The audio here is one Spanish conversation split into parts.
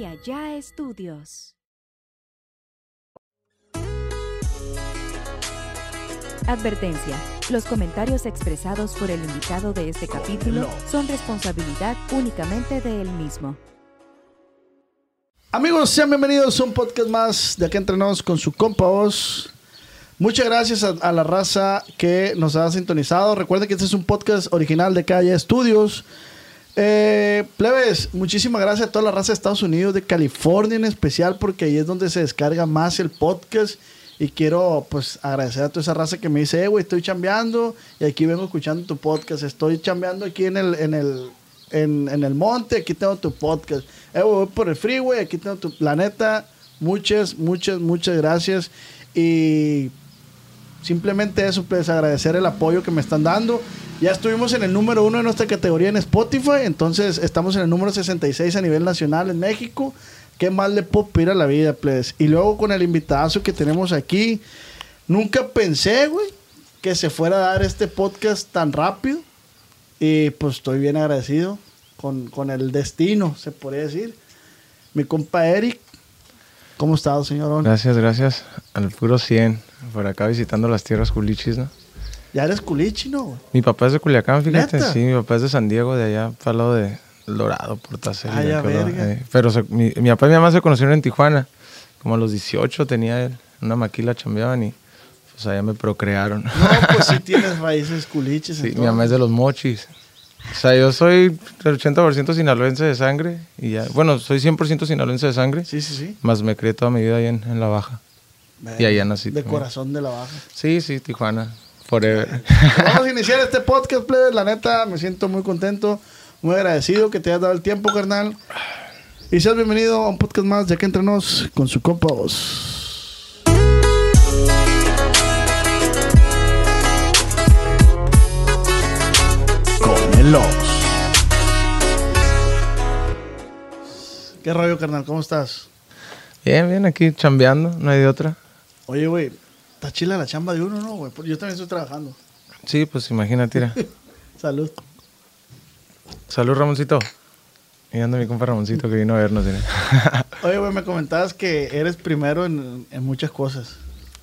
y allá estudios. Advertencia. Los comentarios expresados por el invitado de este capítulo son responsabilidad únicamente de él mismo. Amigos, sean bienvenidos a un podcast más de Acá Entrenos con su compa Oz. Muchas gracias a, a la raza que nos ha sintonizado. Recuerden que este es un podcast original de Calle Estudios. Eh, plebes, muchísimas gracias a toda la raza de Estados Unidos, de California en especial, porque ahí es donde se descarga más el podcast. Y quiero, pues, agradecer a toda esa raza que me dice, eh, güey, estoy chambeando y aquí vengo escuchando tu podcast. Estoy chambeando aquí en el, en el, en, en el monte, aquí tengo tu podcast. Eh, güey, voy por el freeway, aquí tengo tu... La neta, muchas, muchas, muchas gracias. Y simplemente eso, pues agradecer el apoyo que me están dando. Ya estuvimos en el número uno de nuestra categoría en Spotify, entonces estamos en el número 66 a nivel nacional en México. ¿Qué más le puedo pedir a la vida, pues? Y luego con el invitadazo que tenemos aquí, nunca pensé, güey, que se fuera a dar este podcast tan rápido. Y pues estoy bien agradecido con, con el destino, se podría decir. Mi compa Eric, ¿cómo estás, señor? Gracias, gracias. Al puro 100. Por acá visitando las tierras culichis, ¿no? Ya eres culichi, ¿no? Mi papá es de Culiacán, fíjate. ¿Neta? Sí, mi papá es de San Diego, de allá, para lado de El Dorado, verga. eh. Pero se- mi, mi papá y mi mamá se conocieron en Tijuana. Como a los 18 tenía él. Una maquila chambeaban y pues allá me procrearon. No, pues sí tienes raíces culiches. Sí, mi mamá es de los mochis. O sea, yo soy el 80% sinaloense de sangre. Y ya, bueno, soy 100% sinaloense de sangre. Sí, sí, sí. Más me crié toda mi vida ahí en, en La Baja. Y allá nací De también. corazón de la baja. Sí, sí, Tijuana. Forever. Vamos a iniciar este podcast, plebes. La neta, me siento muy contento, muy agradecido que te hayas dado el tiempo, carnal. Y seas bienvenido a un podcast más de Aquí Entre Nos con su compa Oz. Con el Oz. ¿Qué rollo, carnal? ¿Cómo estás? Bien, bien, aquí chambeando, no hay de otra. Oye, güey, está chila la chamba de uno, ¿no, güey? Porque Yo también estoy trabajando. Sí, pues imagínate. Salud. Salud, Ramoncito. Y anda mi compa Ramoncito que vino a vernos. Oye, güey, me comentabas que eres primero en, en muchas cosas.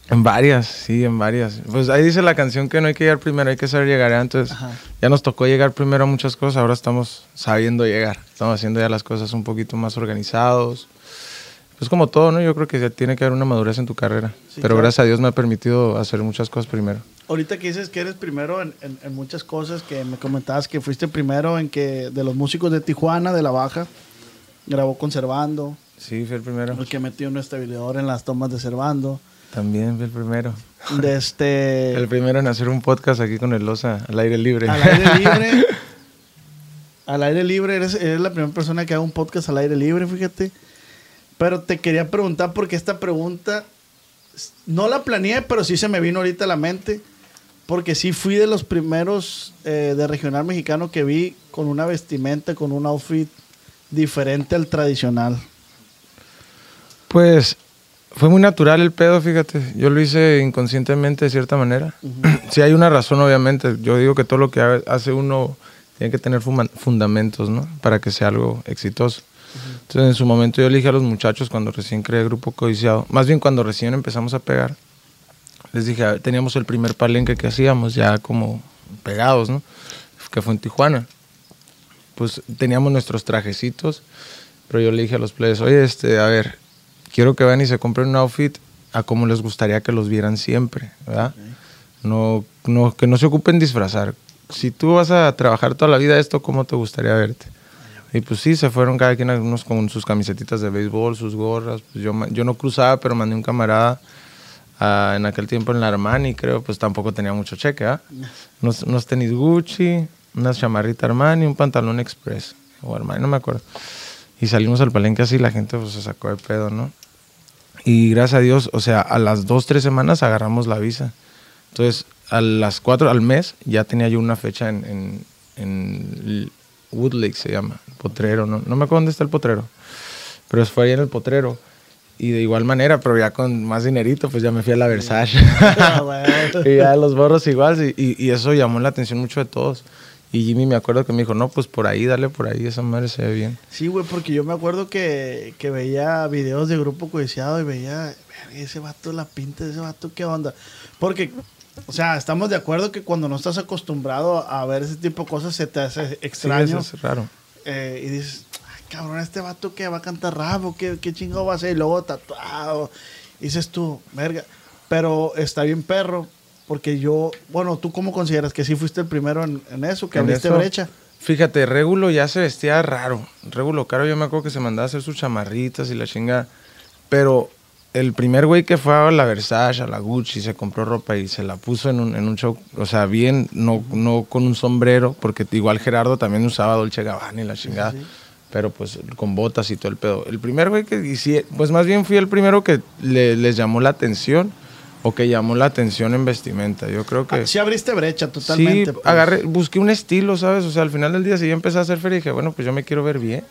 En varias, sí, en varias. Pues ahí dice la canción que no hay que llegar primero, hay que saber llegar. ¿eh? Entonces, Ajá. ya nos tocó llegar primero a muchas cosas, ahora estamos sabiendo llegar. Estamos haciendo ya las cosas un poquito más organizados. Pues como todo, ¿no? Yo creo que ya tiene que haber una madurez en tu carrera. Sí, Pero claro. gracias a Dios me ha permitido hacer muchas cosas primero. Ahorita que dices que eres primero en, en- en muchas cosas, que me comentabas que fuiste primero en que de los músicos de Tijuana, de La Baja, grabó con Servando, Sí, fui el primero. el que metió un estabilizador en las tomas de Servando, También fui el primero. de este... El primero en hacer un podcast aquí con el Loza al aire libre. al aire libre. al aire libre, eres, eres la primera persona que haga un podcast al aire libre, fíjate. Pero te quería preguntar porque esta pregunta no la planeé, pero sí se me vino ahorita a la mente. Porque sí fui de los primeros eh, de regional mexicano que vi con una vestimenta, con un outfit diferente al tradicional. Pues fue muy natural el pedo, fíjate. Yo lo hice inconscientemente de cierta manera. Sí hay una razón, obviamente. Yo digo que todo lo que ha- hace uno tiene que tener fundamentos, ¿no? Para que sea algo exitoso. Entonces, en su momento yo elegí a los muchachos cuando recién creé el Grupo Codiciado. Más bien cuando recién empezamos a pegar. Les dije, ver, teníamos el primer palenque que hacíamos ya como pegados, ¿no? Que fue en Tijuana. Pues teníamos nuestros trajecitos, pero yo le dije a los players, oye, este, a ver, quiero que vayan y se compren un outfit a como les gustaría que los vieran siempre, ¿verdad? No, no, que no se ocupen disfrazar. Si tú vas a trabajar toda la vida esto, ¿cómo te gustaría verte? Y pues sí, se fueron cada quien algunos con sus camisetitas de béisbol, sus gorras. Pues yo, yo no cruzaba, pero mandé un camarada ah, en aquel tiempo en la Armani, creo, pues tampoco tenía mucho cheque, ¿ah? Unos, unos tenis Gucci, unas chamarrita Armani, un pantalón Express, o Armani, no me acuerdo. Y salimos al palenque así, la gente pues se sacó de pedo, ¿no? Y gracias a Dios, o sea, a las dos, tres semanas agarramos la visa. Entonces, a las cuatro, al mes, ya tenía yo una fecha en, en, en Wood Lake, se llama, potrero, ¿no? No me acuerdo dónde está el potrero, pero fue ahí en el potrero. Y de igual manera, pero ya con más dinerito, pues ya me fui a la Versace. Ah, y ya los borros igual, y, y- y eso llamó la atención mucho de todos. Y Jimmy me acuerdo que me dijo, no, pues por ahí, dale por ahí, esa madre se ve bien. Sí, güey, porque yo me acuerdo que, que veía videos de Grupo Codiciado y veía, "Verga, ese vato, la pinta de ese vato, ¿qué onda? Porque, o sea, estamos de acuerdo que cuando no estás acostumbrado a ver ese tipo de cosas se te hace Sí, extraño. eso es raro. eh, y dices, "Ay, cabrón, este vato que va a cantar rap, o qué, qué chingo va a ser, y luego tatuado. Y dices tú, verga. Pero está bien perro, porque yo, bueno, ¿tú cómo consideras que sí fuiste el primero en, en eso, que En abriste eso, brecha? Fíjate, Regulo ya se vestía raro. Regulo Caro, yo me acuerdo que se mandaba a hacer sus chamarritas y la chinga. Pero el primer güey que fue a la Versace, a la Gucci, se compró ropa y se la puso en un, en un show, o sea, bien, no, no con un sombrero, porque igual Gerardo también usaba Dolce Gabbana y la chingada. Pero pues con botas y todo el pedo. El primer güey que pues más bien fui el primero que le- les llamó la atención o que llamó la atención en vestimenta. Yo creo que... Ah, sí abriste brecha totalmente. Sí, pues. agarré, busqué un estilo, ¿sabes? O sea, al final del día, si yo empecé a hacer feria, dije, bueno, pues yo me quiero ver bien.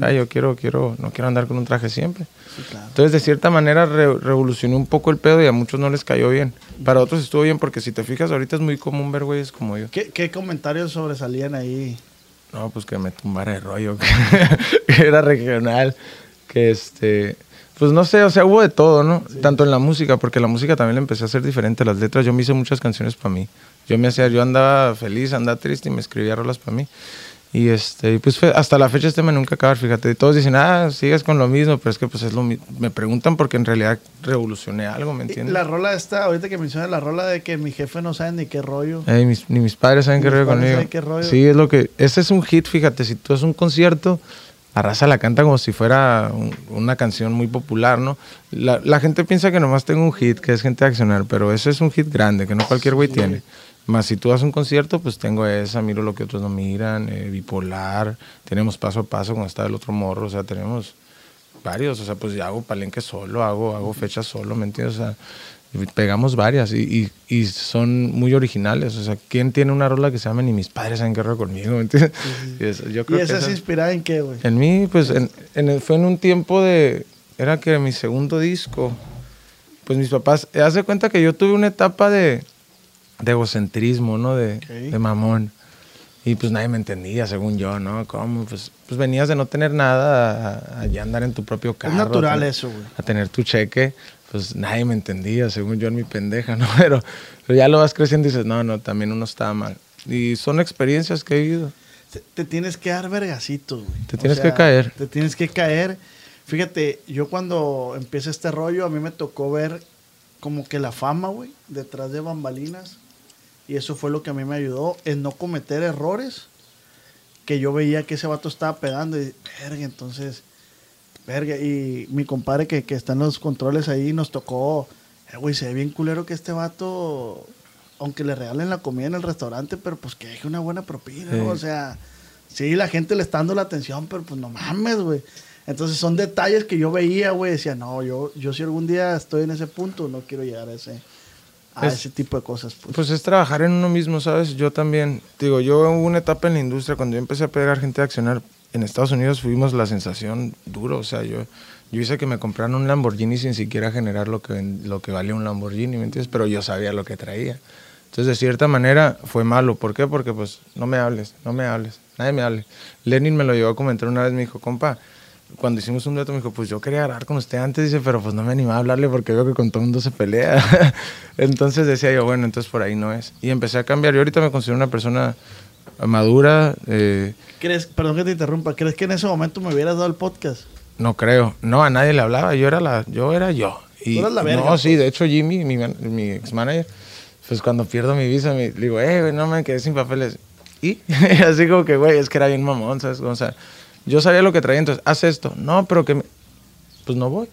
Ah, yo quiero, quiero, no quiero andar con un traje siempre. Sí, claro. Entonces, de cierta manera, re- revolucioné un poco el pedo y a muchos no les cayó bien. Para otros estuvo bien, porque si te fijas, ahorita es muy común ver güeyes como yo. ¿Qué, qué comentarios sobresalían ahí? No, pues que me tumbara el rollo, que era regional, que este... Pues no sé, o sea, hubo de todo, ¿no? Tanto en la música, porque la música también la empecé a hacer diferente. Las letras, yo me hice muchas canciones para mí. Yo me hacía, yo andaba feliz, andaba triste y me escribía rolas para mí. Y este, pues hasta la fecha este me nunca acabar, fíjate. Y todos dicen, ah, sigues con lo mismo, pero es que pues es lo mismo. Me preguntan porque en realidad revolucioné algo, ¿me entiendes? La rola esta, ahorita que mencionas la rola de que mi jefe no sabe ni qué rollo. Ey, mis- ni mis padres saben Ni qué rollo conmigo. qué rollo. Sí, es lo que. Ese es un hit, fíjate. Si tú haces un concierto, la raza la canta como si fuera un- una canción muy popular, ¿no? La, la gente piensa que nomás tengo un hit, que es gente de accionar, pero ese es un hit grande, que no cualquier güey tiene. Más si tú haces un concierto, pues tengo esa, miro lo que otros no miran, eh, bipolar, tenemos paso a paso cuando está el otro morro, o sea, tenemos varios, o sea, pues ya hago palenque solo, hago, hago fechas solo, ¿me entiendes? O sea, pegamos varias y, y, y son muy originales, o sea, ¿quién tiene una rola que se llama Ni mis padres qué rollo conmigo, ¿me entiendes? Y eso- yo ¿Y creo que esa es inspirada en qué, güey? en mí, pues, en, fue en un tiempo de, era que mi segundo disco, pues mis papás, haz de cuenta que yo tuve una etapa de, de egocentrismo, ¿no? De, de mamón. Y pues nadie me entendía, según yo, ¿no? ¿Cómo? Pues, pues venías de no tener nada a, a ya andar en tu propio carro. a natural eso, güey. A tener tu cheque. Pues nadie me entendía, según yo en mi pendeja, ¿no? Pero, pero ya lo vas creciendo y dices, no, no, también uno estaba mal. Y son experiencias que he vivido. Te, te tienes que dar vergacitos, güey. Te tienes que caer. Te tienes que caer. Fíjate, yo cuando empieza este rollo, a mí me tocó ver como que la fama, güey, detrás de bambalinas. Y eso fue lo que a mí me ayudó en no cometer errores que yo veía que ese vato estaba pegando. Y, verga, entonces, verga. Y mi compadre que, que está en los controles ahí nos tocó, eh, güey, se ve bien culero que este vato, aunque le regalen la comida en el restaurante, pero pues que deje una buena propina, ¿no? O sea, sí, la gente le está dando la atención, pero pues no mames, güey. Entonces son detalles que yo veía, güey, decía, no, yo, yo si algún día estoy en ese punto, no quiero llegar a ese, a Es- ese tipo de cosas. Pues. Pues es trabajar en uno mismo, ¿sabes? Yo también, digo, yo hubo una etapa en la industria cuando yo empecé a pegar gente a accionar. En Estados Unidos fuimos la sensación duro, o sea, yo, yo hice que me compraran un Lamborghini sin siquiera generar lo que, lo que valía un Lamborghini, ¿me entiendes? Pero yo sabía lo que traía. Entonces, de cierta manera, fue malo. ¿Por qué? Porque, pues, no me hables, no me hables, nadie me hable. Lenin me lo llevó a comentar una vez, me dijo, compa, cuando hicimos un dueto me dijo, pues yo quería grabar con usted antes, dice, pero pues no me animaba a hablarle porque veo que con todo el mundo se pelea. entonces decía yo, bueno, entonces por ahí no es. Y empecé a cambiar. Yo ahorita me considero una persona madura, eh, ¿Crees, perdón que te interrumpa, ¿crees que en ese momento me hubieras dado el podcast? no creo, no, a nadie le hablaba, yo era la, yo era yo. Y, Tú eras la verga, no, pues. sí, de hecho Jimmy, mi, mi ex manager, pues cuando pierdo mi visa, me, digo, eh, güey, no me quedé sin papeles. Y así como que, güey, es que era bien mamón, ¿sabes? O sea, yo sabía lo que traía, entonces, haz esto. No, pero que, me- pues no voy.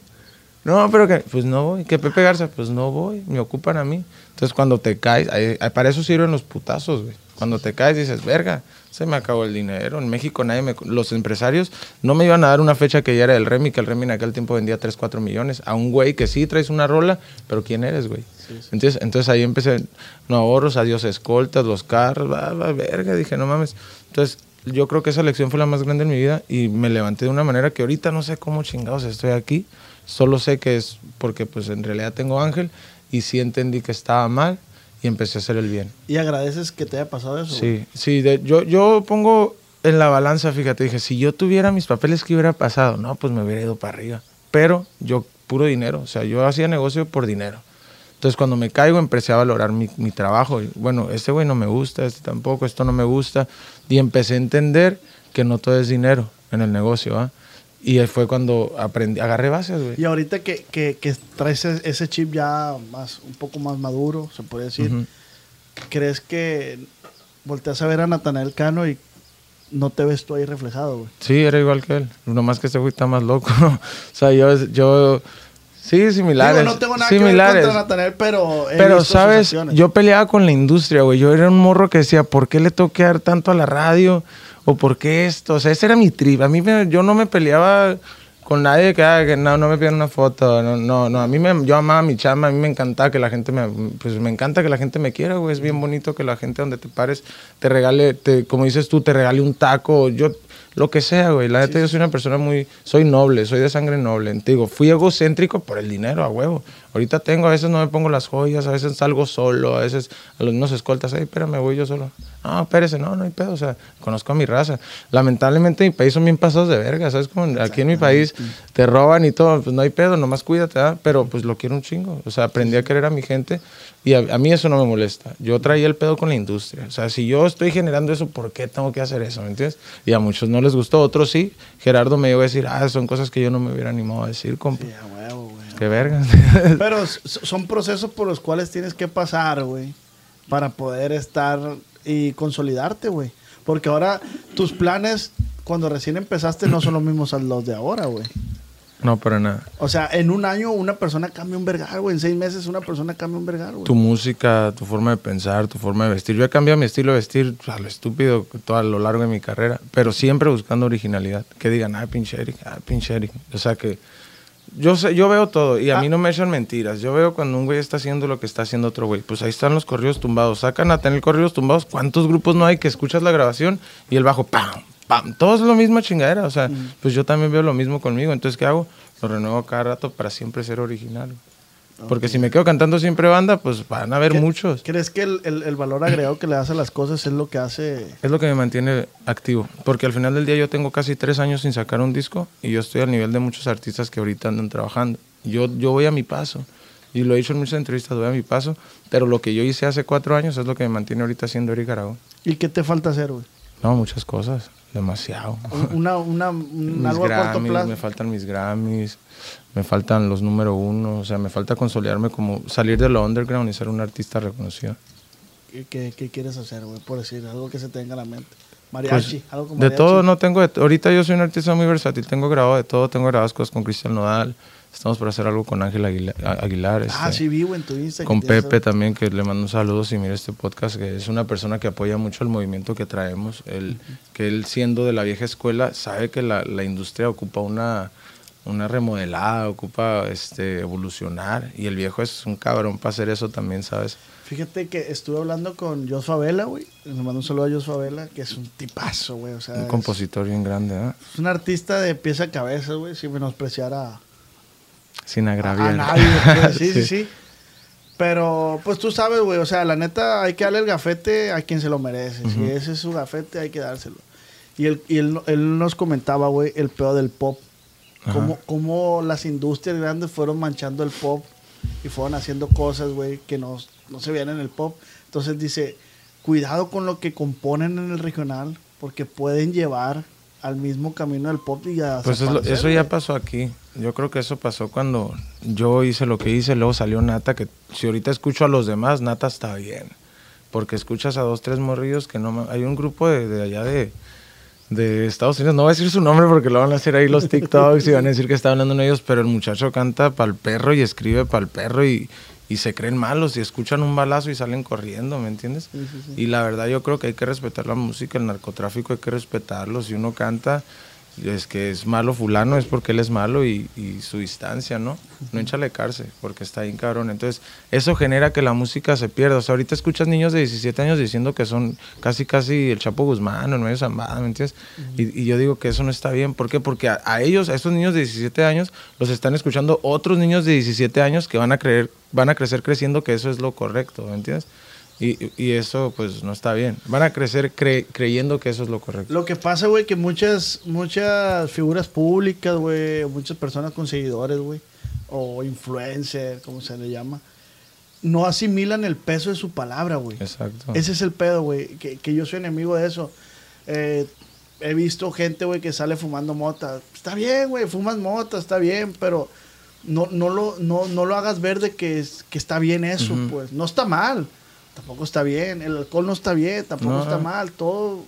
No, pero que, pues no voy. Que Pepe Garza, pues no voy. Me ocupan a mí. Entonces, cuando te caes, ahí- para eso sirven los putazos, güey. Cuando te caes, dices, verga, se me acabó el dinero. En México, nadie me. Los empresarios no me iban a dar una fecha que ya era el Remy, que el Remy en aquel tiempo vendía 3, 4 millones. A un güey que sí traes una rola, pero ¿quién eres, güey? Entonces, entonces ahí empecé, no ahorros, adiós escoltas, los carros, va, va, verga. Dije, no mames. Entonces, yo creo que esa lección fue la más grande en mi vida y me levanté de una manera que ahorita no sé cómo chingados estoy aquí. Solo sé que es porque pues en realidad tengo ángel y sí entendí que estaba mal y empecé a hacer el bien. ¿Y agradeces que te haya pasado eso? Sí, sí, de- yo, yo pongo en la balanza, fíjate, dije, si yo tuviera mis papeles, ¿qué hubiera pasado? No, pues me hubiera ido para arriba. Pero yo, puro dinero, o sea, yo hacía negocio por dinero. Entonces, cuando me caigo, empecé a valorar mi, mi trabajo. Y, bueno, este güey no me gusta, este tampoco, esto no me gusta. Y empecé a entender que no todo es dinero en el negocio, ¿ah? Y ahí fue cuando aprendí, agarré bases, güey. Y ahorita que, que, que traes ese, ese chip ya más, un poco más maduro, se puede decir, Ujú. ¿crees que volteas a ver a Natanael Cano y no te ves tú ahí reflejado, güey? Sí, era igual que él. Nomás que este güey está más loco. o sea, yo, yo... Sí, similares. Digo, no tengo nada similares. que ver contra Natanael, pero he Pero, visto ¿sabes? Yo peleaba con la industria, güey. Yo era un morro que decía, ¿por qué le tengo que dar tanto a la radio? ¿O por qué esto? O sea, ese era mi trip. A mí, me- yo no me peleaba con nadie que, ah, que no, no me pidan una foto. No, no, no. A mí me, yo amaba mi chamba. A mí me encantaba que la gente me, pues me encanta que la gente me quiera, güey. Es bien bonito que la gente donde te pares te regale, te, como dices tú, te regale un taco. Yo, lo que sea, güey. La neta, yo soy una persona muy, soy noble, soy de sangre noble. Te digo, fui egocéntrico por el dinero, a huevo. Ahorita tengo, a veces no me pongo las joyas, a veces salgo solo, a veces a los mismos escoltas, ay, espérame, voy yo solo. No, espérese, no, no hay pedo, o sea, conozco a mi raza. Lamentablemente mi país son bien pasados de verga, ¿sabes? Como aquí en mi país te roban y todo, pues no hay pedo, nomás cuídate. Pero pues lo quiero un chingo, o sea, aprendí a querer a mi gente y a, a mí eso no me molesta. Yo traía el pedo con la industria, o sea, si yo estoy generando eso, ¿por qué tengo que hacer eso? ¿Me entiendes? Y a muchos no les gustó, otros sí. Gerardo me iba a decir, ah, son cosas que yo no me hubiera animado a decir, compa. Sí, a huevo. Qué verga. Pero son procesos por los cuales tienes que pasar, güey, para poder estar y consolidarte, güey. Porque ahora tus planes, cuando recién empezaste, no son los mismos a los de ahora, güey. no, para nada. O sea, en un año una persona cambia un vergal, güey. En seis meses una persona cambia un vergal, güey. tu música, tu forma de pensar, tu forma de vestir. Yo he cambiado mi estilo de vestir a lo estúpido todo a lo largo de mi carrera, pero siempre buscando originalidad. Que digan, ah, pinche Eric, ah, pinche Eric. O sea que yo sé, yo veo todo y a mí no me echan mentiras. Yo veo cuando un güey está haciendo lo que está haciendo otro güey. Pues ahí están los corridos tumbados. Sacan a tener corridos tumbados. ¿Cuántos grupos no hay que escuchas la grabación y el bajo, pam, pam? Todo es lo mismo chingadera. O sea, pues yo también veo lo mismo conmigo. Entonces, ¿qué hago? Lo renuevo cada rato para siempre ser original. Porque si me quedo cantando siempre banda, pues van a haber ¿Qué- muchos. ¿Crees que el, el- el valor agregado que le das a las cosas es lo que hace... Es lo que me mantiene activo. Porque al final del día yo tengo casi tres años sin sacar un disco y yo estoy al nivel de muchos artistas que ahorita andan trabajando. Yo, yo voy a mi paso. Y lo he dicho en muchas entrevistas, voy a mi paso. Pero lo que yo hice hace cuatro años es lo que me mantiene ahorita siendo Eric Aragón. ¿Y qué te falta hacer, güey? No, muchas cosas. Demasiado. Un- Una, una, un- algo a corto Grammys, plazo. me faltan mis Grammys, me faltan los número uno, o sea, me falta consolidarme como salir de lo underground y ser un artista reconocido. ¿Qué, qué- qué quieres hacer, güey? Por decir, algo que se tenga en la mente. Mariachi, Pues, algo como de mariachi. todo no tengo, ahorita yo soy un artista muy versátil, tengo grabado de todo, tengo grabadas cosas con Cristian Nodal, estamos por hacer algo con Ángel Aguila- A- Aguilar, Ah, este, sí, vivo en tu Instagram. con Pepe algo. también, que le mando un saludo si mira este podcast, que es una persona que apoya mucho el movimiento que traemos, él, que él siendo de la vieja escuela sabe que la, la industria ocupa una, una remodelada, ocupa este, evolucionar, y el viejo es un cabrón para hacer eso también, ¿sabes? Fíjate que estuve hablando con Joshua Vela, güey. Le mando un saludo a Joshua Vela, que es un tipazo, güey. O sea, Un es- compositor bien grande, ¿eh? es, un artista de pieza a cabeza, güey, sin menospreciar a, Sin a agraviar. nadie. pues, sí, sí, sí. Pero, pues tú sabes, güey, o sea, la neta hay que darle el gafete a quien se lo merece. Si ese es su gafete, hay que dárselo. Y él, y él, él nos comentaba, güey, el peor del pop. Cómo, cómo las industrias grandes fueron manchando el pop y fueron haciendo cosas, güey, que no, no se veían en el pop. Entonces dice, cuidado con lo que componen en el regional, porque pueden llevar al mismo camino del pop y a Pues es lo- desaparecer, eso ya pasó aquí. Yo creo que eso pasó cuando yo hice lo que hice, luego salió Nata, que si ahorita escucho a los demás, Nata está bien. Porque escuchas a dos, tres morrillos que no... Hay un grupo de, de allá de, de Estados Unidos, no voy a decir su nombre porque lo van a hacer ahí los TikToks y van a decir que está hablando en ellos, pero el muchacho canta para el perro y escribe para el perro y, y se creen malos y escuchan un balazo y salen corriendo, ¿me entiendes? Y la verdad yo creo que hay que respetar la música, el narcotráfico hay que respetarlo. Si uno canta, es que es malo fulano, es porque él es malo y, y su distancia, ¿no? No échale cárcel, porque está bien cabrón. Entonces, eso genera que la música se pierda. O sea, ahorita escuchas niños de 17 años diciendo que son casi, casi el Chapo Guzmán o el medio Zambada, ¿me entiendes? Y, y yo digo que eso no está bien. ¿Por qué? Porque a, a ellos, a estos niños de 17 años, los están escuchando otros niños de 17 años que van a creer, van a crecer creciendo que eso es lo correcto, ¿me entiendes? Y, y eso pues no está bien. Van a crecer cre- creyendo que eso es lo correcto. Lo que pasa, güey, que muchas, muchas figuras públicas, güey, muchas personas con seguidores, güey, o influencer, como se le llama, no asimilan el peso de su palabra, güey. Exacto. Ese es el pedo, güey, que, que yo soy enemigo de eso. Eh, he visto gente, güey, que sale fumando mota. Está bien, güey, fumas mota, está bien, pero no, no, lo, no, no lo hagas ver de que, es- que está bien eso, pues. No está mal, tampoco está bien. El alcohol no está bien, tampoco No. está mal, todo...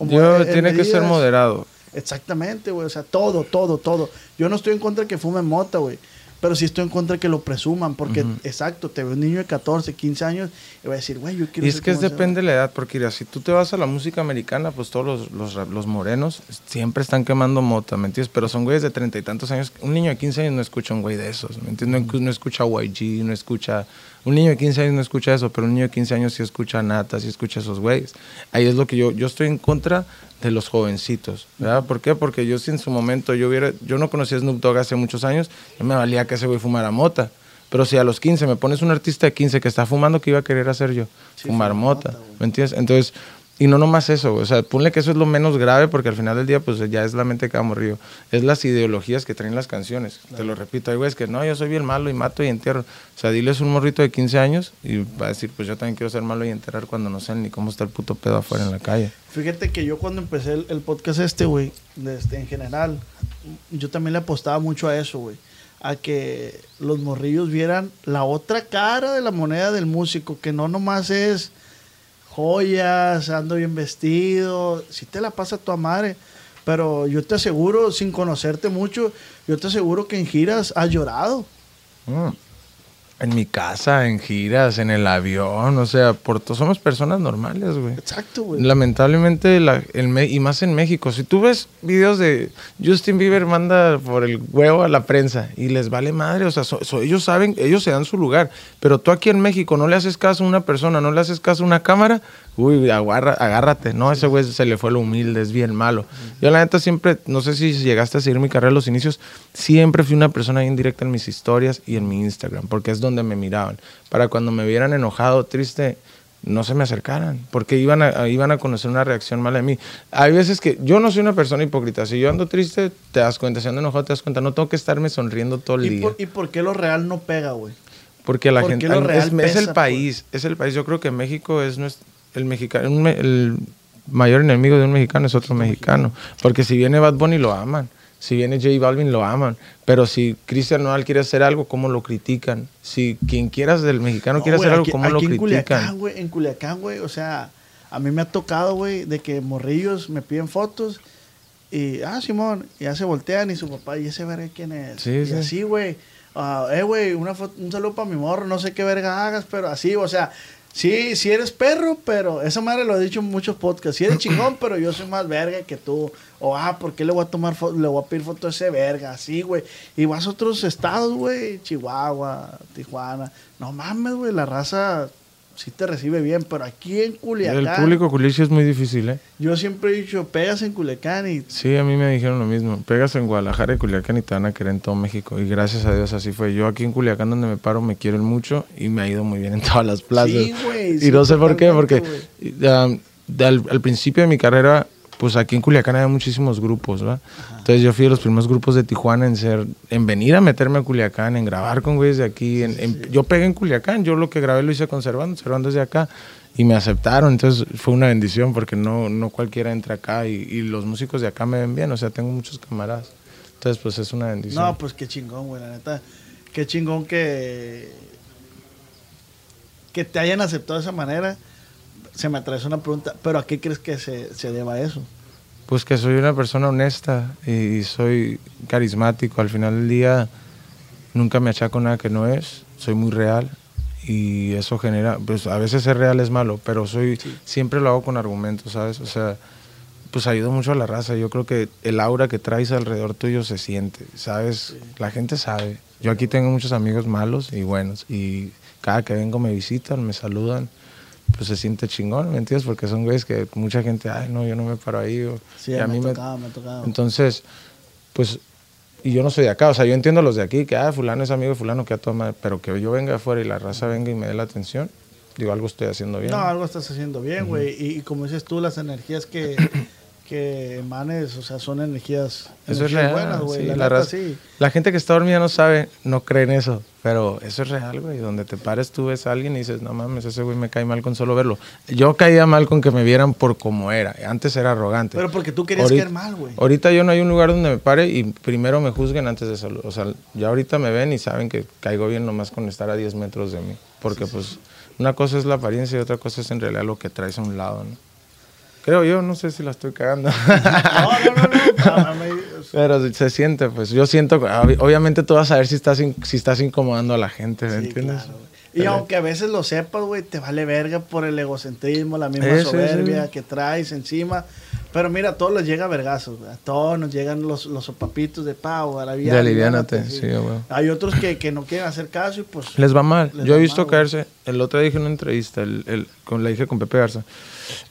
Yo, en- en tiene que ser moderado. Exactamente, güey. O sea, todo, todo, todo. Yo no estoy en contra de que fumen mota, güey. Pero sí estoy en contra de que lo presuman. Porque, exacto, te ve un niño de 14, 15 años y va a decir, güey, yo quiero Y es ser que como depende de la edad, porque mira, si tú te vas a la música americana, pues todos los, los, morenos siempre están quemando mota, ¿me entiendes? Pero son güeyes de treinta y tantos años. Un niño de 15 años no escucha un güey de esos, ¿me entiendes? No, no escucha YG, no escucha... Un niño de 15 años no escucha eso, pero un niño de 15 años sí escucha Nata, sí escucha esos güeyes. Ahí es lo que yo... Yo estoy en contra de los jovencitos, ¿verdad? ¿Por qué? Porque yo si en su momento yo hubiera... Yo no conocía a Snoop Dogg hace muchos años, yo me valía que ese güey fumara mota. Pero si a los 15 me pones un artista de 15 que está fumando, ¿qué iba a querer hacer yo? Sí, Fumar mota. ¿me entiendes? Entonces, y no nomás eso, o sea, ponle que eso es lo menos grave porque al final del día, pues ya es la mente que ha morrido. Es las ideologías que traen las canciones. Te lo repito, hay güeyes que no, yo soy bien malo y mato y entierro. O sea, diles un morrito de 15 años y va a decir, pues yo también quiero ser malo y enterrar cuando no sé ni cómo está el puto pedo afuera en la calle. Fíjate que yo cuando empecé el, el podcast este, güey, de este, en general, yo también le apostaba mucho a eso, güey. A que los morrillos vieran la otra cara de la moneda del músico, que no nomás es joyas, ando bien vestido, si te la pasa tu madre. Pero yo te aseguro, sin conocerte mucho, yo te aseguro que en giras has llorado. Mm. En mi casa, en giras, en el avión, o sea, por somos personas normales, güey. Exacto, güey. Lamentablemente, la- el me- y más en México, si tú ves videos de Justin Bieber manda por el huevo a la prensa y les vale madre, o sea, so- so- ellos saben, ellos se dan su lugar, pero tú aquí en México no le haces caso a una persona, no le haces caso a una cámara, uy, agarra- agárrate, no, ese güey se le fue lo humilde, es bien malo. Yo la neta siempre, no sé si llegaste a seguir mi carrera a los inicios, siempre fui una persona bien directa en mis historias y en mi Instagram, porque es donde me miraban, para cuando me vieran enojado, triste, no se me acercaran, porque iban a, iban a conocer una reacción mala de mí. Hay veces que yo no soy una persona hipócrita, si yo ando triste, te das cuenta, si ando enojado, te das cuenta, no tengo que estarme sonriendo todo el ¿Y día. por, ¿Y por qué lo real no pega, güey? Porque la ¿Por gente lo es- real es, pesa, el pues? país, es el país. Yo creo que México es nues- el mexicano, el mayor enemigo de un mexicano es otro mexicano. Porque si viene Bad Bunny lo aman, si viene J Balvin lo aman, pero si Cristian Nodal quiere hacer algo, ¿cómo lo critican? Si quien quieras del mexicano No, quiere hacer algo, aquí- ¿cómo lo aquí en Culiacán, critican? güey, en Culiacán, güey, o sea, a mí me ha tocado, güey, de que morrillos me piden fotos y, ah, Simón, y ya se voltean y su papá, ¿y ese verga quién es? Sí, y sí. así, güey, ah, eh, güey, un saludo para mi morro, no sé qué verga hagas, pero así, o sea, sí, sí eres perro, pero esa madre lo he dicho en muchos podcasts, sí eres chingón, pero yo soy más verga que tú, o, ah, ¿por qué le voy a tomar le voy a pedir foto a ese verga? Así, güey, y vas a otros estados, güey, Chihuahua, Tijuana, no mames, güey, la raza sí te recibe bien, pero aquí en Culiacán, El público culichi es muy difícil, ¿eh? yo siempre he dicho, pegas en Culiacán y Sí, a mí me dijeron lo mismo. Pegas en Guadalajara y Culiacán y te van a querer en todo México. Y gracias a Dios así fue. Yo aquí en Culiacán donde me paro me quieren mucho y me ha ido muy bien en todas las plazas. Sí, güey, y no sé por qué, porque totalmente, um, de al, al principio de mi carrera, pues aquí en Culiacán había muchísimos grupos, ¿va? Entonces yo fui de los primeros grupos de Tijuana en ser, en venir a meterme a Culiacán, en grabar con güeyes de aquí. en- en- Yo pegué en Culiacán, yo lo que grabé lo hice conservando, Servando desde acá. Y me aceptaron, entonces fue una bendición porque no, no cualquiera entra acá y, y los músicos de acá me ven bien, o sea, tengo muchos camaradas. Entonces, pues es una bendición. No, pues qué chingón, güey, la neta. Qué chingón que. Que te hayan aceptado de esa manera. Se me atrae una pregunta, ¿pero a qué crees que se, se deba eso? Pues que soy una persona honesta y soy carismático. Al final del día nunca me achaco nada que no es. Soy muy real y eso genera, pues a veces ser real es malo, pero soy siempre lo hago con argumentos, ¿sabes? O sea, pues ayudo mucho a la raza. Yo creo que el aura que traes alrededor tuyo se siente, ¿sabes? La gente sabe. Yo aquí tengo muchos amigos malos y buenos y cada que vengo me visitan, me saludan. Pues se siente chingón, ¿me entiendes? Porque son güeyes que mucha gente, ay, no, yo no me paro ahí. o- Sí, y a me, mí ha me, tocado, me ha tocado. entonces, pues, y yo no soy de acá, o sea, yo entiendo a los de aquí, que, ah, fulano es amigo de fulano, que toma, pero que yo venga de afuera y la raza venga y me dé la atención, digo, algo estoy haciendo bien. No, algo estás haciendo bien, güey. y, y como dices tú, las energías que, que emanes, o sea, son energías, Eso es energías real. buenas, güey. sí, la la, neta, sí. la gente que está dormida no sabe, no cree en eso. Pero eso es real, güey. Donde te pares, tú ves a alguien y dices, no mames, ese güey me cae mal con solo verlo. Yo caía mal con que me vieran por como era. Antes era arrogante. Pero porque tú querías Ahorita- caer mal, güey. Ahorita yo no hay un lugar donde me pare y primero me juzguen antes de saludar. O sea, ya ahorita me ven y saben que caigo bien nomás con estar a 10 metros de mí. Porque pues una cosa es la apariencia y otra cosa es en realidad lo que traes a un lado, ¿no? Creo yo, no sé si la estoy cagando. No, no, no, no. Pero se siente, pues yo siento, ob- obviamente tú vas a ver si estás, in- si estás incomodando a la gente, ¿me sí, entiendes? claro. Y aunque a veces lo sepas, güey, te vale verga por el egocentrismo, la misma Ese, soberbia ese. que traes encima. Pero mira, a todos les llega vergazos. A todos nos llegan los, los sopapitos de pavo, De aliviánate, sí, güey. Hay otros que, que no quieren hacer caso y pues... Les va mal. Les Yo he visto mal, caerse. El otro día dije en una entrevista, el, el- con, la dije con Pepe Garza.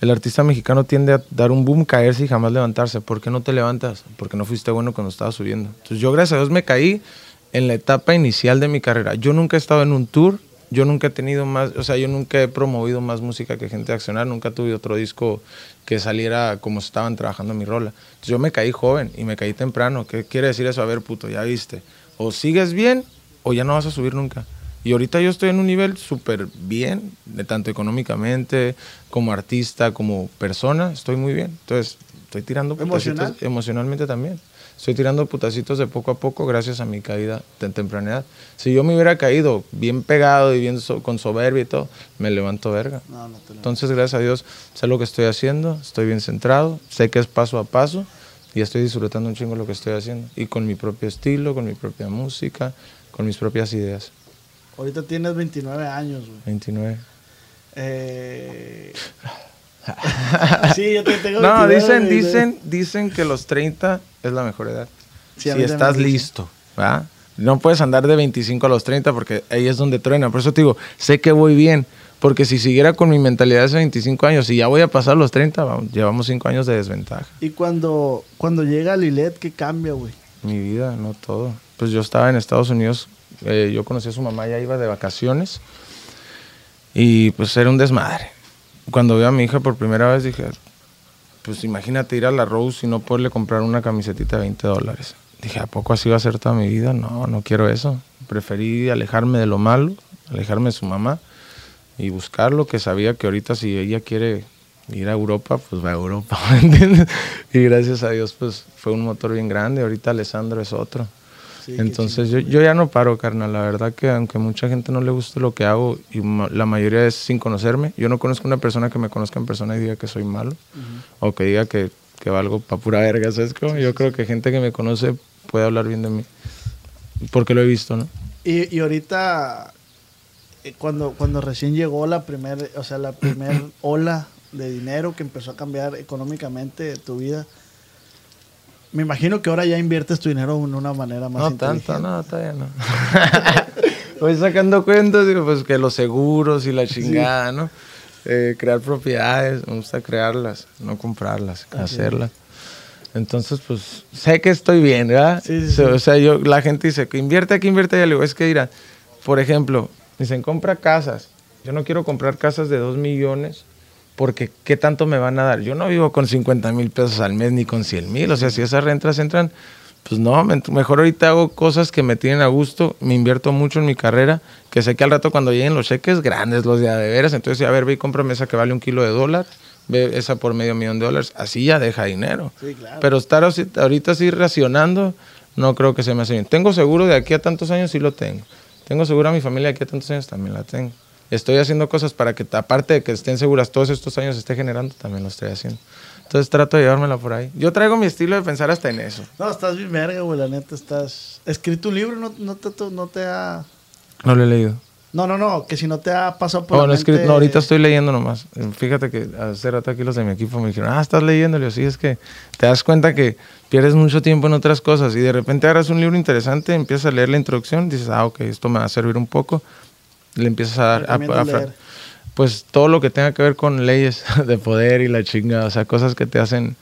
El artista mexicano tiende a dar un boom, caerse y jamás levantarse. ¿Por qué no te levantas? Porque no fuiste bueno cuando estabas subiendo. Entonces yo, gracias a Dios, me caí en la etapa inicial de mi carrera. Yo nunca he estado en un tour. Yo nunca he tenido más, o sea, yo nunca he promovido más música que Gente de Accionar. Nunca tuve otro disco que saliera como estaban trabajando mi rola. Entonces yo me caí joven y me caí temprano. ¿Qué quiere decir eso? A ver, puto, ya viste. O sigues bien o ya no vas a subir nunca. Y ahorita yo estoy en un nivel súper bien, de tanto económicamente, como artista, como persona, estoy muy bien. Entonces, estoy tirando putacitos ¿Emocional? emocionalmente también. Estoy tirando putacitos de poco a poco gracias a mi caída de tempraneidad. Si yo me hubiera caído bien pegado y bien so- con soberbia y todo, me levanto verga. No, no Entonces, gracias a Dios, sé lo que estoy haciendo, estoy bien centrado, sé que es paso a paso y estoy disfrutando un chingo lo que estoy haciendo. Y con mi propio estilo, con mi propia música, con mis propias ideas. Ahorita tienes 29 años, güey. 29. Eh... sí, yo te tengo No, 29, dicen, güey. dicen, dicen que los 30 es la mejor edad. Sí, si estás listo, ¿verdad? No puedes andar de 25 a los 30 porque ahí es donde truena. Por eso te digo, sé que voy bien. Porque si siguiera con mi mentalidad de hace 25 años y ya voy a pasar los 30, vamos, llevamos 5 años de desventaja. Y cuando, cuando llega Lilet, ¿qué cambia, güey? Mi vida, no todo. Pues yo estaba en Estados Unidos, eh, yo conocí a su mamá, ya iba de vacaciones y pues era un desmadre. Cuando vi a mi hija por primera vez dije, pues imagínate ir a la Rose y no poderle comprar una camisetita de 20 dólares. Dije, ¿a poco así va a ser toda mi vida? No, no quiero eso. Preferí alejarme de lo malo, alejarme de su mamá y buscar lo que sabía que ahorita si ella quiere ir a Europa, pues va a Europa, ¿me entiendes? Y gracias a Dios, pues fue un motor bien grande. Ahorita Alessandro es otro. Sí, Entonces yo, yo ya no paro, carnal. La verdad que aunque mucha gente no le guste lo que hago y ma- la mayoría es sin conocerme, yo no conozco una persona que me conozca en persona y diga que soy malo o que diga que, que valgo pa' pura verga, ¿sabes? cómo? yo creo que gente que me conoce puede hablar bien de mí porque lo he visto, ¿no? Y, y ahorita, eh, cuando, cuando recién llegó la primera, o sea, la primera ola de dinero que empezó a cambiar económicamente tu vida, me imagino que ahora ya inviertes tu dinero de una manera más No inteligente. tanto, no, todavía no. Voy sacando cuentas, digo, pues que los seguros y la chingada, ¿no? Eh, crear propiedades, me gusta crearlas, no comprarlas, hacerlas. Entonces, pues, sé que estoy bien, ¿verdad? Sí, sí, O sea, yo, la gente dice que invierte aquí, invierte allá. Le digo, es que, mira, por ejemplo, dicen, compra casas. Yo no quiero comprar casas de dos millones porque ¿qué tanto me van a dar? Yo no vivo con 50 mil pesos al mes ni con 100 mil. O sea, si esas rentas entran, pues no, me- mejor ahorita hago cosas que me tienen a gusto, me invierto mucho en mi carrera, que sé que al rato cuando lleguen los cheques grandes, los de a de veras, entonces, a ver, ve y cómprame esa que vale un kilo de dólar, ve esa por medio millón de dólares, así ya deja dinero. Sí, claro. Pero estar ahorita así racionando, no creo que se me hace bien. Tengo seguro de aquí a tantos años, sí lo tengo. Tengo seguro a mi familia de aquí a tantos años, también la tengo. Estoy haciendo cosas para que, aparte de que estén seguras todos estos años, esté generando, también lo estoy haciendo. Entonces trato de llevármela por ahí. Yo traigo mi estilo de pensar hasta en eso. No, estás bien verga, güey, la neta, estás... Escrito un libro, no, no, te, no te ha... No lo he leído. No, no, no, que si no te ha pasado por Oh, la no, mente- no, ahorita estoy leyendo nomás. Fíjate que hace rato aquí los de mi equipo me dijeron, ah, estás leyendo. Le digo, sí, es que te das cuenta que pierdes mucho tiempo en otras cosas y de repente agarras un libro interesante, empiezas a leer la introducción, dices, ah, ok, esto me va a servir un poco. Le empiezas a dar... a- a- pues todo lo que tenga que ver con leyes de poder y la chingada, o sea, cosas que te hacen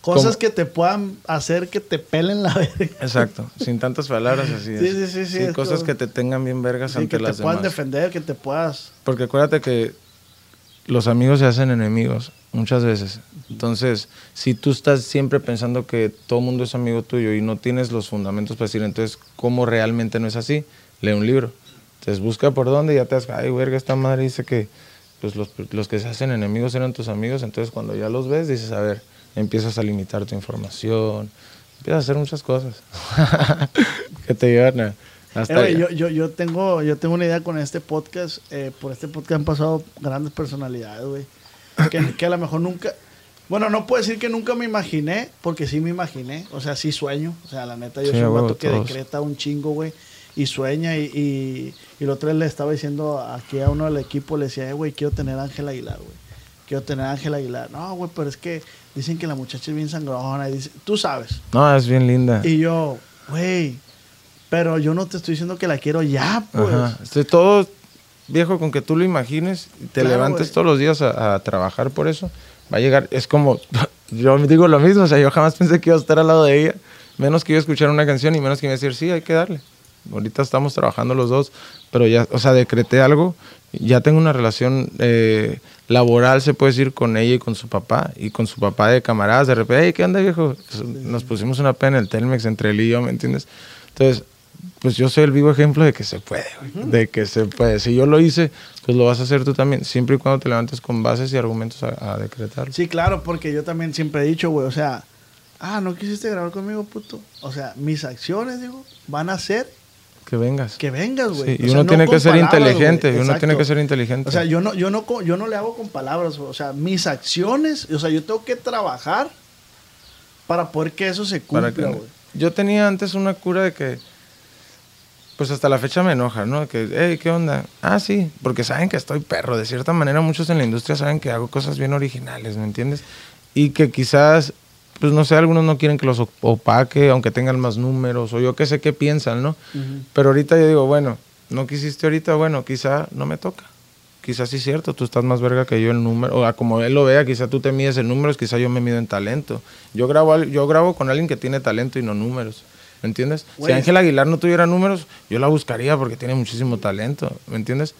Cosas Como- que te puedan hacer que te pelen la verga. Exacto, sin tantas palabras así. Sí, sí, sí, cosas como- que te tengan bien vergas Sí, ante que te las puedan demás. defender, que te puedas. Porque acuérdate que los amigos se hacen enemigos muchas veces. Entonces, si tú estás siempre pensando que todo el mundo es amigo tuyo y no tienes los fundamentos para decir, entonces, ¿cómo realmente no es así? Lee un libro. Entonces, busca por dónde y ya te das, ay, verga, esta madre dice que pues, los, los que se hacen enemigos eran tus amigos. Entonces, cuando ya los ves, dices, a ver, empiezas a limitar tu información, empiezas a hacer muchas cosas que te llevan a... Hasta Eh, yo, yo, yo, tengo, yo tengo una idea con este podcast. eh, por este podcast han pasado grandes personalidades, güey. Que, que a lo mejor nunca. Bueno, no puedo decir que nunca me imaginé, porque sí me imaginé. O sea, sí sueño. O sea, la neta, yo Sí, soy un vato que decreta un chingo, güey. Y sueña. Y, y, y otro día le estaba diciendo aquí a uno del equipo, le decía, eh, güey, quiero tener a Ángel Aguilar, güey. Quiero tener a Ángel Aguilar. No, güey, pero es que dicen que la muchacha es bien sangrona. Y dice, Tú sabes. No, es bien linda. Y yo, güey, pero yo no te estoy diciendo que la quiero ya, pues. Ajá. Estoy todo viejo con que tú lo imagines y te Claro, levantes todos los días a, a trabajar por eso. Va a llegar, es como, yo digo lo mismo, o sea, yo jamás pensé que iba a estar al lado de ella, menos que iba a escuchar una canción y menos que iba a decir, sí, hay que darle. Ahorita estamos trabajando los dos, pero ya, o sea, decreté algo, ya tengo una relación eh, laboral, se puede decir, con ella y con su papá, y con su papá de camaradas, de repente, hey, ¿qué onda, viejo? Nos pusimos una pena en el Telmex entre él y yo, ¿me entiendes? Entonces, pues yo soy el vivo ejemplo de que se puede, güey, de que se puede. Si yo lo hice, pues lo vas a hacer tú también, siempre y cuando te levantes con bases y argumentos a, a decretar. Sí, claro, porque yo también siempre he dicho, güey, o sea, ah, no quisiste grabar conmigo, puto. O sea, mis acciones, digo, van a ser Que vengas. que vengas, güey. Sí, O y sea, uno no tiene con que ser palabras, inteligente, y uno tiene que ser inteligente. O sea, yo no, yo no, yo no le hago con palabras, güey. o sea, mis acciones, o sea, yo tengo que trabajar para poder que eso se cumpla, güey. yo tenía antes una cura de que, pues hasta la fecha me enoja, ¿no? Que, hey, ¿qué onda? Ah, sí, porque saben que estoy perro. De cierta manera, muchos en la industria saben que hago cosas bien originales, ¿me entiendes? Y que quizás, pues no sé, algunos no quieren que los op- opaque, aunque tengan más números, o yo qué sé qué piensan, ¿no? Pero ahorita yo digo, bueno, no quisiste ahorita, bueno, quizá no me toca. Quizás sí es cierto, tú estás más verga que yo en número, o como él lo vea, quizá tú te mides en números, quizá yo me mido en talento. Yo grabo, yo grabo con alguien que tiene talento y no números, ¿me entiendes? Si Ángel Aguilar no tuviera números, yo la buscaría porque tiene muchísimo talento, ¿me entiendes?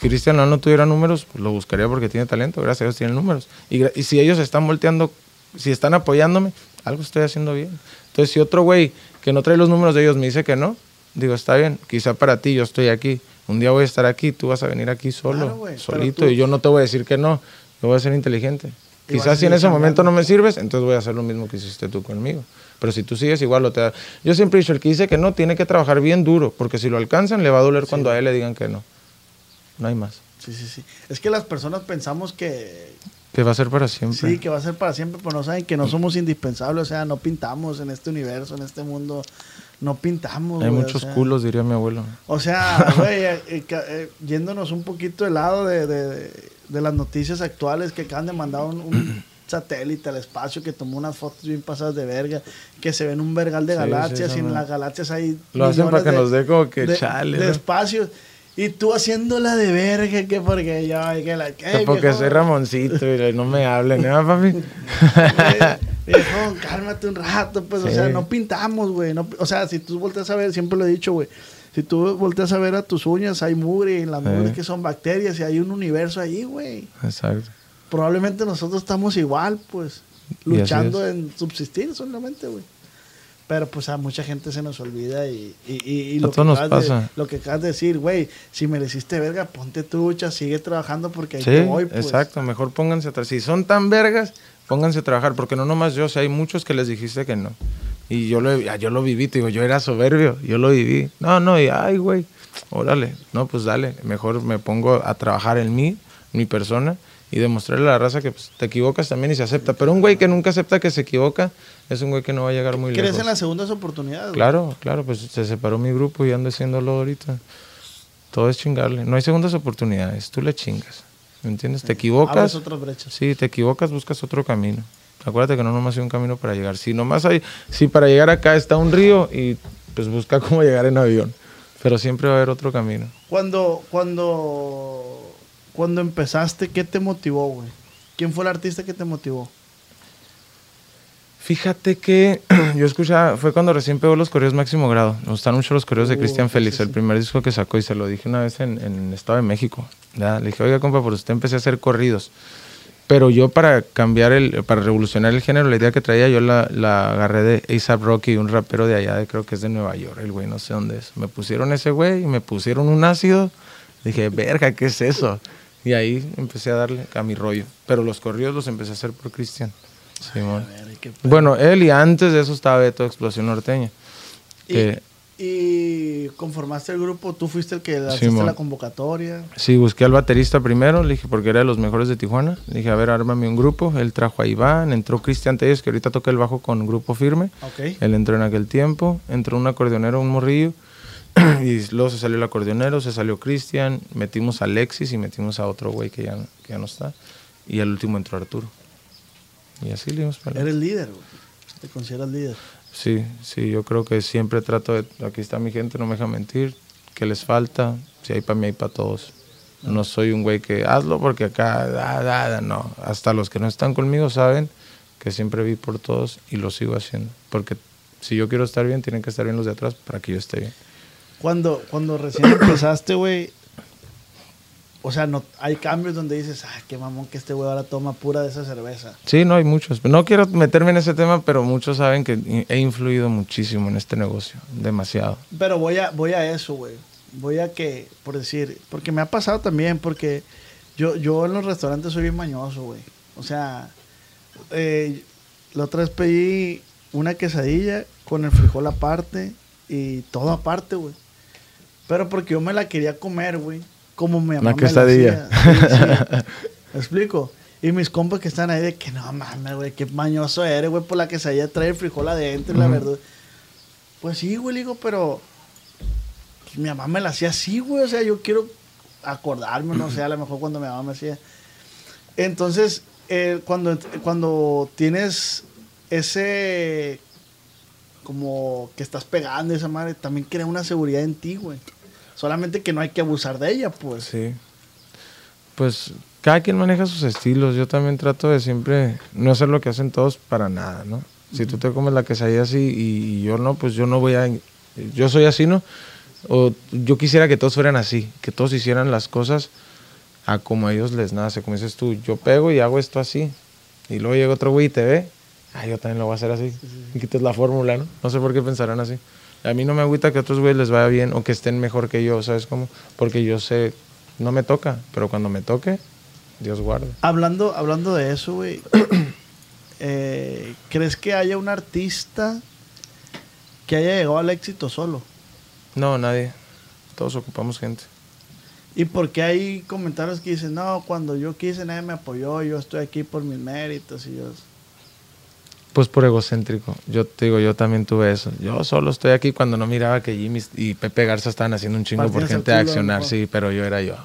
Cristian no tuviera números, pues lo buscaría porque tiene talento, gracias a Dios tiene números. Y, y si ellos están volteando, si están apoyándome, algo estoy haciendo bien. Entonces, si otro güey que no trae los números de ellos me dice que no, digo, está bien, quizá para ti yo estoy aquí. Un día voy a estar aquí, tú vas a venir aquí solo, Claro, solito, tú- y yo no te voy a decir que no, yo voy a ser inteligente. Y Quizás si en ese momento no me sirves, entonces voy a hacer lo mismo que hiciste tú conmigo. Pero si tú sigues igual, lo te da. Yo siempre he dicho, el que dice que no, tiene que trabajar bien duro, porque si lo alcanzan, le va a doler cuando a él le digan que no. No hay más. Sí, sí, sí. Es que las personas pensamos que Que va a ser para siempre. sí, que va a ser para siempre, pero no saben que no somos indispensables, o sea, no pintamos en este universo, en este mundo, no pintamos. Hay o muchos sea. culos, diría mi abuelo. O sea, güey, eh, eh, eh, yéndonos un poquito del lado de, de- de las noticias actuales que acaban de mandar un, un satélite al espacio que tomó unas fotos bien pasadas de verga, que se ven un vergal de Sí, galaxias sí, y en las galaxias hay Lo hacen para que de- nos dé como que de, chale. de ¿no? espacios. Y tú haciéndola de verga, que porque yo, ay, que la... Que porque viejo, soy Ramoncito y no me hablen, ¿no, papi? güey, Viejo, cálmate un rato, pues, o sea, no pintamos, güey. no- o sea, si tú volteas a ver, siempre lo he dicho, güey. Si tú volteas a ver a tus uñas, hay mugre, y en las Sí. mugres que son bacterias, y hay un universo ahí, güey. Exacto. Probablemente nosotros estamos igual, pues, Y luchando en subsistir solamente, güey. Pero pues a mucha gente se nos olvida y, y, y- y lo, que nos acabas de, pasa. lo que acabas de decir, güey, si mereciste verga, ponte trucha, sigue trabajando porque ahí Sí, te voy, pues. exacto. Mejor pónganse a trabajar. Si son tan vergas, pónganse a trabajar. Porque no nomás yo, o sea, hay muchos que les dijiste que no. Y yo lo, ah, yo lo viví, te digo, yo era soberbio, yo lo viví. No, no, y ay, güey, órale. No, pues dale. Mejor me pongo a trabajar en mí, mi persona, y demostrarle a la raza que pues, te equivocas también y se acepta. Pero un güey que nunca acepta que se equivoca, es un güey que no va a llegar muy ¿Crees lejos. en las segundas oportunidades? güey? Claro, claro, pues se separó mi grupo y ando haciéndolo ahorita. Todo es chingarle. No hay segundas oportunidades, tú le chingas. ¿Me entiendes? Te Abres equivocas. otras brechas. Sí, te equivocas, buscas otro camino. Acuérdate que no nomás hay un camino para llegar. Si nomás hay, si para llegar acá está un río y pues busca cómo llegar en avión. Pero siempre va a haber otro camino. Cuando, cuando, cuando empezaste, ¿qué te motivó, güey? ¿Quién fue el artista que te motivó? Fíjate que yo escuchaba, fue cuando recién pegó los correos máximo grado. Me gustan mucho los correos de Uh, Cristian Félix, sí, el sí. primer disco que sacó y se lo dije una vez en, en Estado de México. Ya, Le dije, oiga, compa, por usted empecé a hacer corridos. Pero yo para cambiar el, para revolucionar el género, la idea que traía, yo la, la agarré de A$AP Rocky, un rapero de allá, de, creo que es de Nueva York, el güey, no sé dónde es. Me pusieron ese güey y me pusieron un ácido. Dije, verga, ¿qué es eso? Y ahí empecé a darle a mi rollo. Pero los corridos los empecé a hacer por Cristian. Simón. Ver, ¿qué Bueno, él y antes de eso estaba Beto Explosión Norteña. Y, Que y conformaste el grupo, tú fuiste el que hiciste Simón. la convocatoria. sí, busqué al baterista primero, le dije, porque era de los mejores de Tijuana. Le dije, a ver, ármame un grupo. Él trajo a Iván, entró Cristian Telles, que ahorita toca el bajo con Grupo Firme. Ok. Él entró en aquel tiempo, entró un acordeonero, un morrillo, y luego se salió el acordeonero, se salió Cristian, metimos a Alexis y metimos a otro güey que ya, que ya no está. Y al último entró Arturo. Y así le dimos para Eres líder, güey. Te consideras líder. Sí, sí, yo creo que siempre trato de, aquí está mi gente, no me deja mentir, que les falta, si hay para mí, hay para todos. No soy un güey que hazlo porque acá, da, da, da", no. Hasta los que no están conmigo saben que siempre vi por todos y lo sigo haciendo. Porque si yo quiero estar bien, tienen que estar bien los de atrás para que yo esté bien. Cuando, cuando recién empezaste, güey, o sea, no, hay cambios donde dices, ah, qué mamón que este güey ahora toma pura de esa cerveza. Sí, no hay muchos. No quiero meterme en ese tema, pero muchos saben que he influido muchísimo en este negocio, demasiado. Pero voy a, voy a eso, güey. Voy a que, por decir, porque me ha pasado también, porque yo, yo en los restaurantes soy bien mañoso, güey. O sea, eh, la otra vez pedí una quesadilla con el frijol aparte y todo aparte, güey. Pero porque yo me la quería comer, güey. Como mi mamá Una me la hacía. Sí. ¿Me explico? Y mis compas que están ahí de que no mames, güey, qué mañoso eres, güey, por la quesadilla trae el frijol adentro y la verdura. Pues sí, güey, le digo, pero mi mamá me la hacía así, güey. O sea, yo quiero acordarme, no sé, a lo mejor cuando mi mamá me hacía. Entonces, eh, cuando, cuando tienes ese como que estás pegando esa madre, también crea una seguridad en ti, güey. Solamente que no hay que abusar de ella, pues. Sí. Pues cada quien maneja sus estilos. Yo también trato de siempre no hacer lo que hacen todos para nada, ¿no? Si tú te comes la quesadilla así y, y yo no, pues yo no voy a... Yo soy así, ¿no? O yo quisiera que todos fueran así, que todos hicieran las cosas a como a ellos les nace. Como dices tú, yo pego y hago esto así. Y luego llega otro güey y te ve. Ah, yo también lo voy a hacer así. Y quitas la fórmula, ¿no? No sé por qué pensarán así. A mí no me agüita que a otros güeyes les vaya bien o que estén mejor que yo, ¿sabes cómo? Porque yo sé, no me toca, pero cuando me toque, Dios guarde. Hablando, hablando de eso, güey. eh, ¿Crees que haya un artista que haya llegado al éxito solo? No, nadie. Todos ocupamos gente. ¿Y por qué hay comentarios que dicen, no, cuando yo quise nadie me apoyó, yo estoy aquí por mis méritos y yo... Pues por egocéntrico. Yo te digo, yo también tuve eso. Yo solo estoy aquí cuando no miraba que Jimmy y Pepe Garza estaban haciendo un chingo por gente culo, accionar, ¿no? sí, pero yo era yo.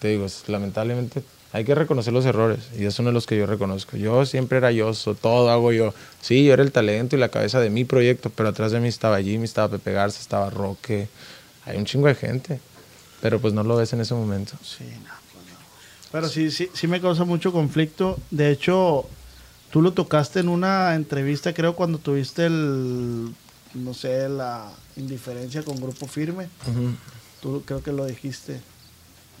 Te digo, lamentablemente hay que reconocer los errores y es uno de los que yo reconozco. Yo siempre era yo, todo hago yo. Sí, yo era el talento y la cabeza de mi proyecto, pero atrás de mí estaba Jimmy, estaba Pepe Garza, estaba Roque. Hay un chingo de gente, pero pues no lo ves en ese momento. Sí, no, pues no. Pero sí, sí, sí me causa mucho conflicto. De hecho, tú lo tocaste en una entrevista, creo, cuando tuviste el, no sé, la indiferencia con Grupo Firme. Ujú. Tú creo que lo dijiste,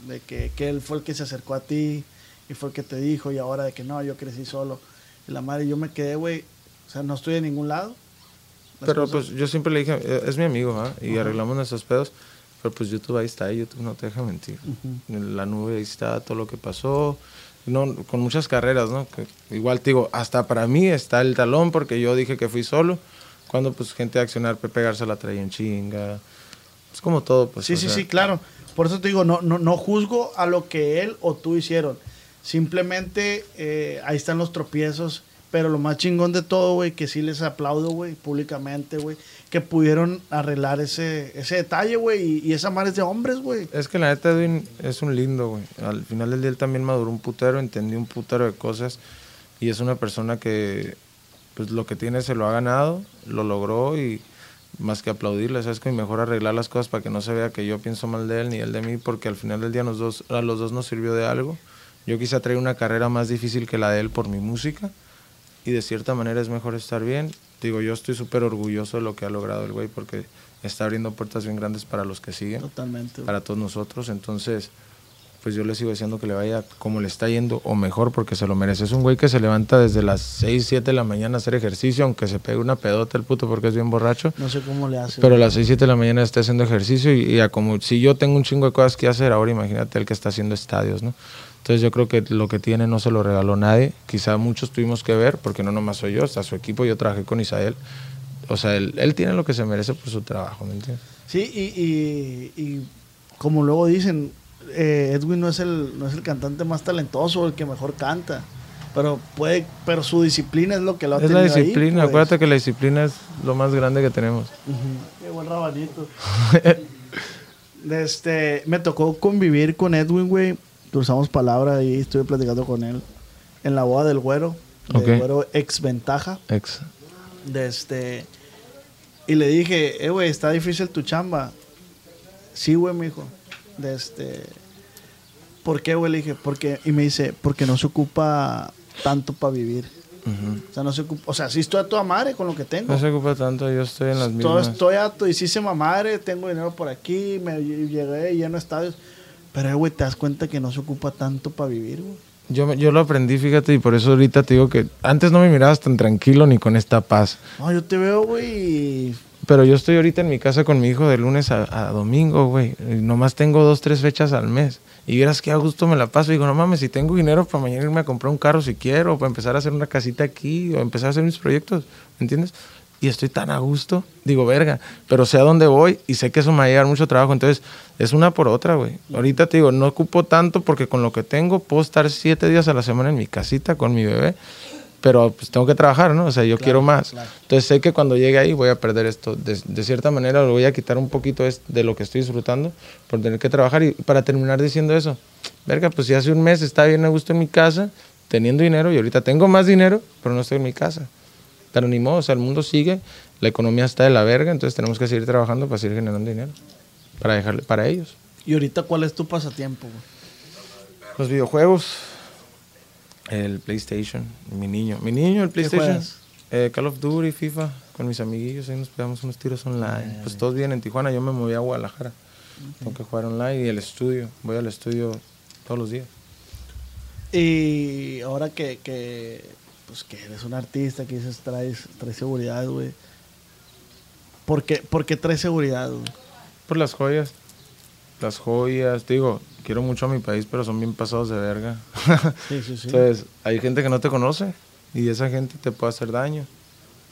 de que, que él fue el que se acercó a ti y fue el que te dijo y ahora de que no, yo crecí solo. Y la madre, yo me quedé, güey, o sea, no estoy en ningún lado. Las Pero cosas- pues yo siempre le dije, "Eh, es mi amigo, ¿ah? y arreglamos nuestros pedos. Pero pues YouTube ahí está, YouTube no te deja mentir. En la nube ahí está todo lo que pasó. No, con muchas carreras, ¿no? Que igual te digo, hasta para mí está el talón porque yo dije que fui solo. Cuando pues gente de accionar, Pepe Garza la traía en chinga. Es como todo, pues. sí, sí, sea, sí, claro. Por eso te digo, no, no, no juzgo a lo que él o tú hicieron. Simplemente eh, ahí están los tropiezos. Pero lo más chingón de todo, güey, que sí les aplaudo, güey, públicamente, güey, que pudieron arreglar ese, ese detalle, güey, y, y esa madre es de hombres, güey. Es que la neta Edwin es un lindo, güey. Al final del día él también maduró un putero, entendió un putero de cosas y es una persona que pues lo que tiene se lo ha ganado, lo logró y más que aplaudirle, sabes que mejor arreglar las cosas para que no se vea que yo pienso mal de él ni él de mí, porque al final del día nos dos, a los dos nos sirvió de algo. Yo quise traer una carrera más difícil que la de él por mi música y de cierta manera es mejor estar bien. Digo, yo estoy súper orgulloso de lo que ha logrado el güey porque está abriendo puertas bien grandes para los que siguen, Totalmente. para todos nosotros. Entonces, pues yo le sigo diciendo que le vaya como le está yendo o mejor porque se lo merece. Es un güey que se levanta desde las 6, 7 de la mañana a hacer ejercicio, aunque se pegue una pedota el puto porque es bien borracho. No sé cómo le hace. Pero a las 6, 7 de la mañana está haciendo ejercicio y, y a como si yo tengo un chingo de cosas que hacer, ahora imagínate el que está haciendo estadios, ¿no? Entonces yo creo que lo que tiene no se lo regaló nadie. Quizá muchos tuvimos que ver, porque no nomás soy yo, está su equipo, yo trabajé con Isael. O sea, él, él tiene lo que se merece por su trabajo, ¿me entiendes? Sí, y, y- y como luego dicen, eh, Edwin no es, el, no es el cantante más talentoso, el que mejor canta. Pero puede, pero su disciplina es lo que lo ha Es la ahí, disciplina, pues. acuérdate que la disciplina es lo más grande que tenemos. Qué buen rabanito. este, me tocó convivir con Edwin, güey. Cruzamos palabra y estuve platicando con él en la boda del güero. Del Ok. güero ex ventaja. Ex. De este. Y le dije, eh, güey, está difícil tu chamba. Sí, güey, mijo. De este. ¿Por qué, güey? Le dije, porque. Y me dice, porque no se ocupa tanto para vivir. O sea, no se ocupa. O sea, sí estoy a toda madre con lo que tengo. No se ocupa tanto, yo estoy en las Todo mismas. estoy ato y sí se madre, tengo dinero por aquí, me llegué lleno de estadios. Pero, güey, te das cuenta que no se ocupa tanto para vivir, güey. Yo, yo lo aprendí, fíjate, y por eso ahorita te digo que antes no me mirabas tan tranquilo ni con esta paz. No, yo te veo, güey, Pero yo estoy ahorita en mi casa con mi hijo de lunes a, a domingo, güey. Nomás tengo dos, tres fechas al mes. Y vieras que a gusto me la paso. Y digo, no mames, si tengo dinero para mañana irme a comprar un carro si quiero, o para empezar a hacer una casita aquí, o empezar a hacer mis proyectos, ¿me entiendes? Y estoy tan a gusto. Digo, verga, pero sé a dónde voy y sé que eso me va a llevar mucho trabajo. Entonces, es una por otra, güey. Ahorita te digo, no ocupo tanto porque con lo que tengo puedo estar siete días a la semana en mi casita con mi bebé. Pero pues tengo que trabajar, ¿no? O sea, yo quiero más. claro. Entonces sé que cuando llegue ahí voy a perder esto. De, de cierta manera lo voy a quitar un poquito de lo que estoy disfrutando por tener que trabajar. Y para terminar diciendo eso, verga, pues si hace un mes estaba bien a gusto en mi casa, teniendo dinero, y ahorita tengo más dinero, pero no estoy en mi casa. Pero ni modo, o sea, el mundo sigue, la economía está de la verga, entonces tenemos que seguir trabajando para seguir generando dinero. Para dejarle, para ellos. y ahorita cuál es tu pasatiempo, güey. Los videojuegos, el PlayStation, mi niño. Mi niño, el PlayStation. eh, Call of Duty, FIFA, con mis amiguillos, ahí nos pegamos unos tiros online. Pues todos vienen en Tijuana, yo me moví a Guadalajara. Tengo que jugar online y el estudio, voy al estudio todos los días. Y ahora que, que, pues que eres un artista, que dices, traes, traes seguridad, güey. ¿Por qué, por qué traes seguridad, güey? Por las joyas. Las joyas, te digo, quiero mucho a mi país, pero son bien pasados de verga. Sí, sí, sí. Entonces, hay gente que no te conoce y esa gente te puede hacer daño.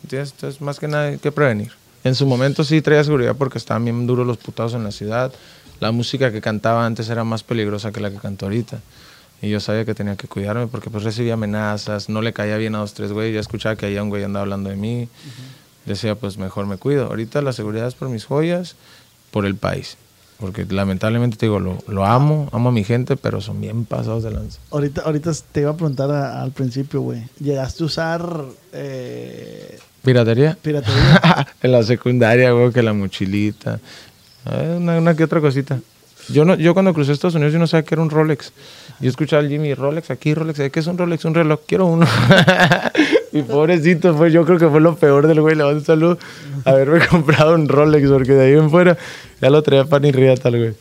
¿Entiendes? Entonces, más que nada hay que prevenir. En su momento sí traía seguridad porque estaban bien duros los putados en la ciudad. La música que cantaba antes era más peligrosa que la que canto ahorita. Y yo sabía que tenía que cuidarme porque pues recibía amenazas, no le caía bien a dos, tres güeyes. Ya escuchaba que había un güey andaba hablando de mí. Decía, pues mejor me cuido. Ahorita la seguridad es por mis joyas, por el país. Porque lamentablemente te digo, lo, lo amo, amo a mi gente, pero son bien pasados de lanza. Ahorita, ahorita te iba a preguntar a- al principio, güey. ¿Llegaste a usar eh, ¿Piratería? piratería? en la secundaria, güey, que la mochilita. Eh, Una, una que otra cosita. Yo, no, yo cuando crucé Estados Unidos yo no sabía que era un Rolex. Yo escuchaba al Jimmy, Rolex aquí, Rolex, ¿qué es un Rolex? Un reloj, quiero uno. y pobrecito, fue, yo creo que fue lo peor del güey, le mando un saludo, haberme comprado un Rolex, porque de ahí en fuera ya lo traía pan y ría tal, güey.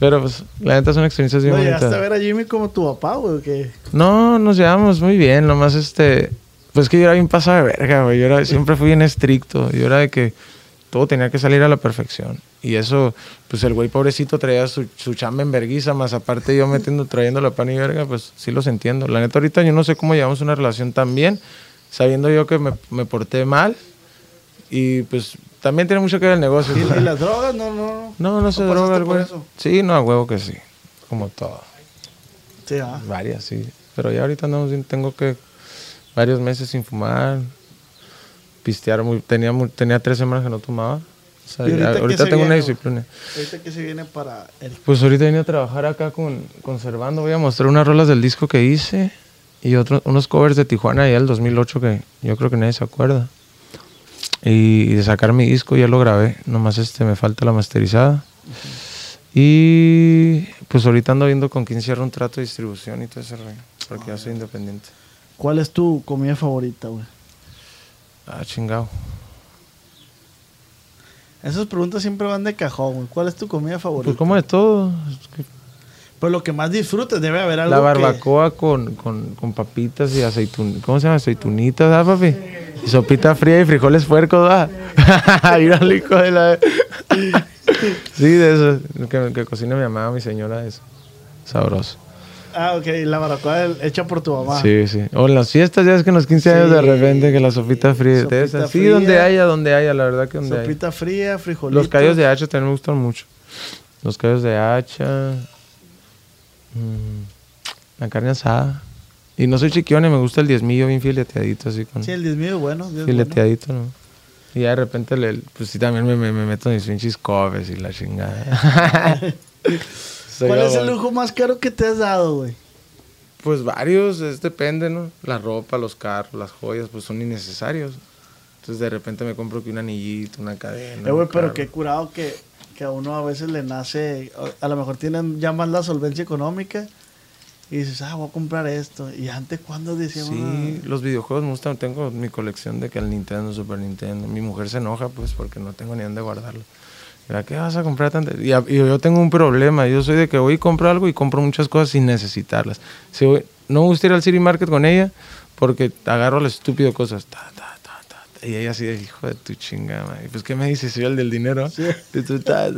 Pero pues, la neta son experiencias bien ¿No llegaste a ver a Jimmy como tu papá, güey? qué? No, nos llevamos muy bien, nomás este... Pues que yo era bien pasado de verga, güey. Yo era, siempre fui bien estricto. Yo era de que todo tenía que salir a la perfección. Y eso, pues el güey pobrecito traía su, su chamba en verguiza, más aparte yo metiendo, trayendo la pan y verga, pues sí los entiendo. La neta, ahorita yo no sé cómo llevamos una relación tan bien, sabiendo yo que me, me porté mal. Y pues también tiene mucho que ver el negocio. ¿Y, y las drogas? No, no, no. No, no se ¿No droga el güey. eso? Sí, no, a huevo que sí. Como todo. Sí, ah. Varias, sí. Pero ya ahorita bien, tengo que varios meses sin fumar, pistear, muy, tenía, tenía tres semanas que no tomaba. O sea, ¿Y ya- ahorita qué ahorita tengo una viene, güey? disciplina. Ahorita que se viene para el... Pues ahorita vine a trabajar acá con Conservando, voy a mostrar unas rolas del disco que hice y otros, unos covers de Tijuana ya del 2008 que yo creo que nadie se acuerda. Y, de sacar mi disco ya lo grabé, nomás este me falta la masterizada. Y pues ahorita ando viendo con quién cierro un trato de distribución y todo ese rollo, porque ya soy independiente. ¿Cuál es tu comida favorita, güey? Ah, chingado. Esas preguntas siempre van de cajón, güey. ¿Cuál es tu comida favorita? Pues como de todo. Pues lo que más disfrutes, debe haber algo La que- barbacoa con, con, con papitas y aceitun... ¿Cómo se llama? Aceitunitas, ¿ah, papi? Y sopita fría y frijoles puercos, ¿ah? Mira el hijo de la... sí, de eso. Que, que cocina mi mamá, mi señora, eso. Sabroso. Ah, ok. La barbacoa hecha por tu mamá. Sí, sí. O en las fiestas, ya es que en los 15 años de repente que la sopita fría. de Sopita esas. Sí, donde haya, donde haya, la verdad que donde haya. Sopita fría, frijolitos. Los callos de hacha también me gustan mucho. Los callos de hacha. mm, la carne asada. Y no soy chiquión y me gusta el diezmillo bien fileteadito, así con Sí, el diezmillo es bueno. diez bueno. fileteadito, ¿no? Y ya de repente, le, pues sí, también me, me, me meto en mis pinches cobes y la chingada. ¿Cuál es el lujo más caro que te has dado, güey? Pues varios, es, depende, ¿no? La ropa, los carros, las joyas, pues son innecesarios. Entonces de repente me compro que un anillito, una cadena. Eh, güey, un pero carro. qué curado que, que a uno a veces le nace, a lo mejor tienen ya más la solvencia económica y dices, ah, voy a comprar esto. Y antes, ¿cuándo decíamos? Sí, los videojuegos me gustan. Tengo mi colección de que el Nintendo, Super Nintendo. Mi mujer se enoja, pues, porque no tengo ni dónde guardarlo. ¿Para qué vas a comprar tanto? Y, y yo tengo un problema. Yo soy de que voy y compro algo y compro muchas cosas sin necesitarlas. Si voy- no me gusta ir al City Market con ella porque agarro las estúpidas cosas. Ta, ta, ta, y ella así de, hijo de tu chingada. madre". Y pues, ¿qué me dices? Soy el del dinero. Ta.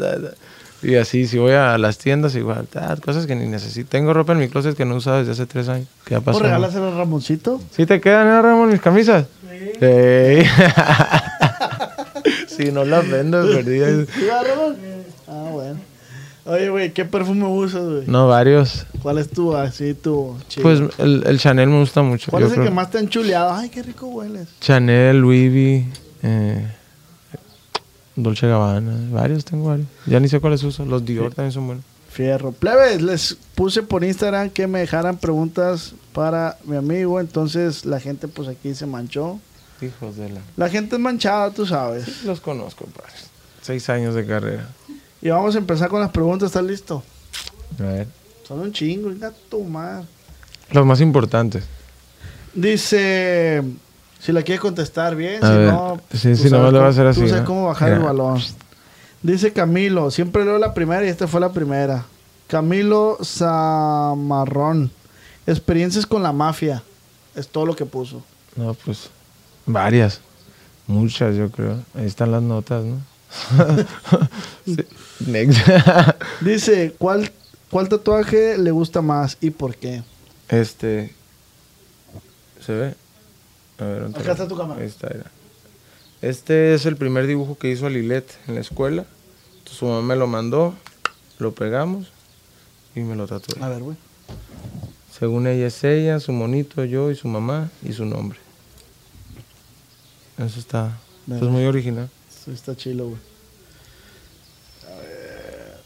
Y así, si voy a las tiendas, igual, cosas que ni necesito. Tengo ropa en mi closet que no he usado desde hace tres años. ¿Qué ha ¿Pues pasado? regálaselo a Ramoncito? ¿Sí te quedan, eh, Ramón, mis camisas? Sí. si no las vendo, perdí. ¿Sí, va, Ramón? Ah, bueno. Oye, güey, ¿qué perfume usas, güey? No, varios. ¿Cuál es tu, así, tu chido? Pues el, el Chanel me gusta mucho. ¿Cuál yo es el creo. que más te han chuleado? Ay, qué rico hueles. Chanel, Louis V, eh, Dolce Gabbana. Varios, tengo varios. Ya ni sé cuáles uso. Los Dior también son buenos. Fierro. Plebes, les puse por Instagram que me dejaran preguntas para mi amigo. Entonces la gente pues aquí se manchó. Hijos de la... La gente es manchada, tú sabes. Los conozco, padre. Seis años de carrera. Y vamos a empezar con las preguntas. ¿Estás listo? A ver. Son un chingo, venga tu madre. Los más importantes. Dice, si la quieres contestar bien, A si ver, no... sí, sabes nomás le va a hacer así, Tú sabes ¿no? cómo bajar el balón. Dice Camilo, siempre leo la primera y esta fue la primera. Camilo Zamarrón, experiencias con la mafia. Es todo lo que puso. No, pues varias. Muchas, yo creo. Ahí están las notas, ¿no? Dice, ¿cuál, ¿cuál tatuaje le gusta más y por qué? este. ¿Se ve? A ver, ¿dónde Acá está tu cámara. Ahí está, mira. Este es el primer dibujo que hizo Lilet en la escuela. Entonces, su mamá me lo mandó, lo pegamos y me lo tatué. A ver, güey. Según ella es ella, su monito, yo y su mamá y su nombre. Eso está. Eso es muy original. Sí, está chilo, güey. A ver.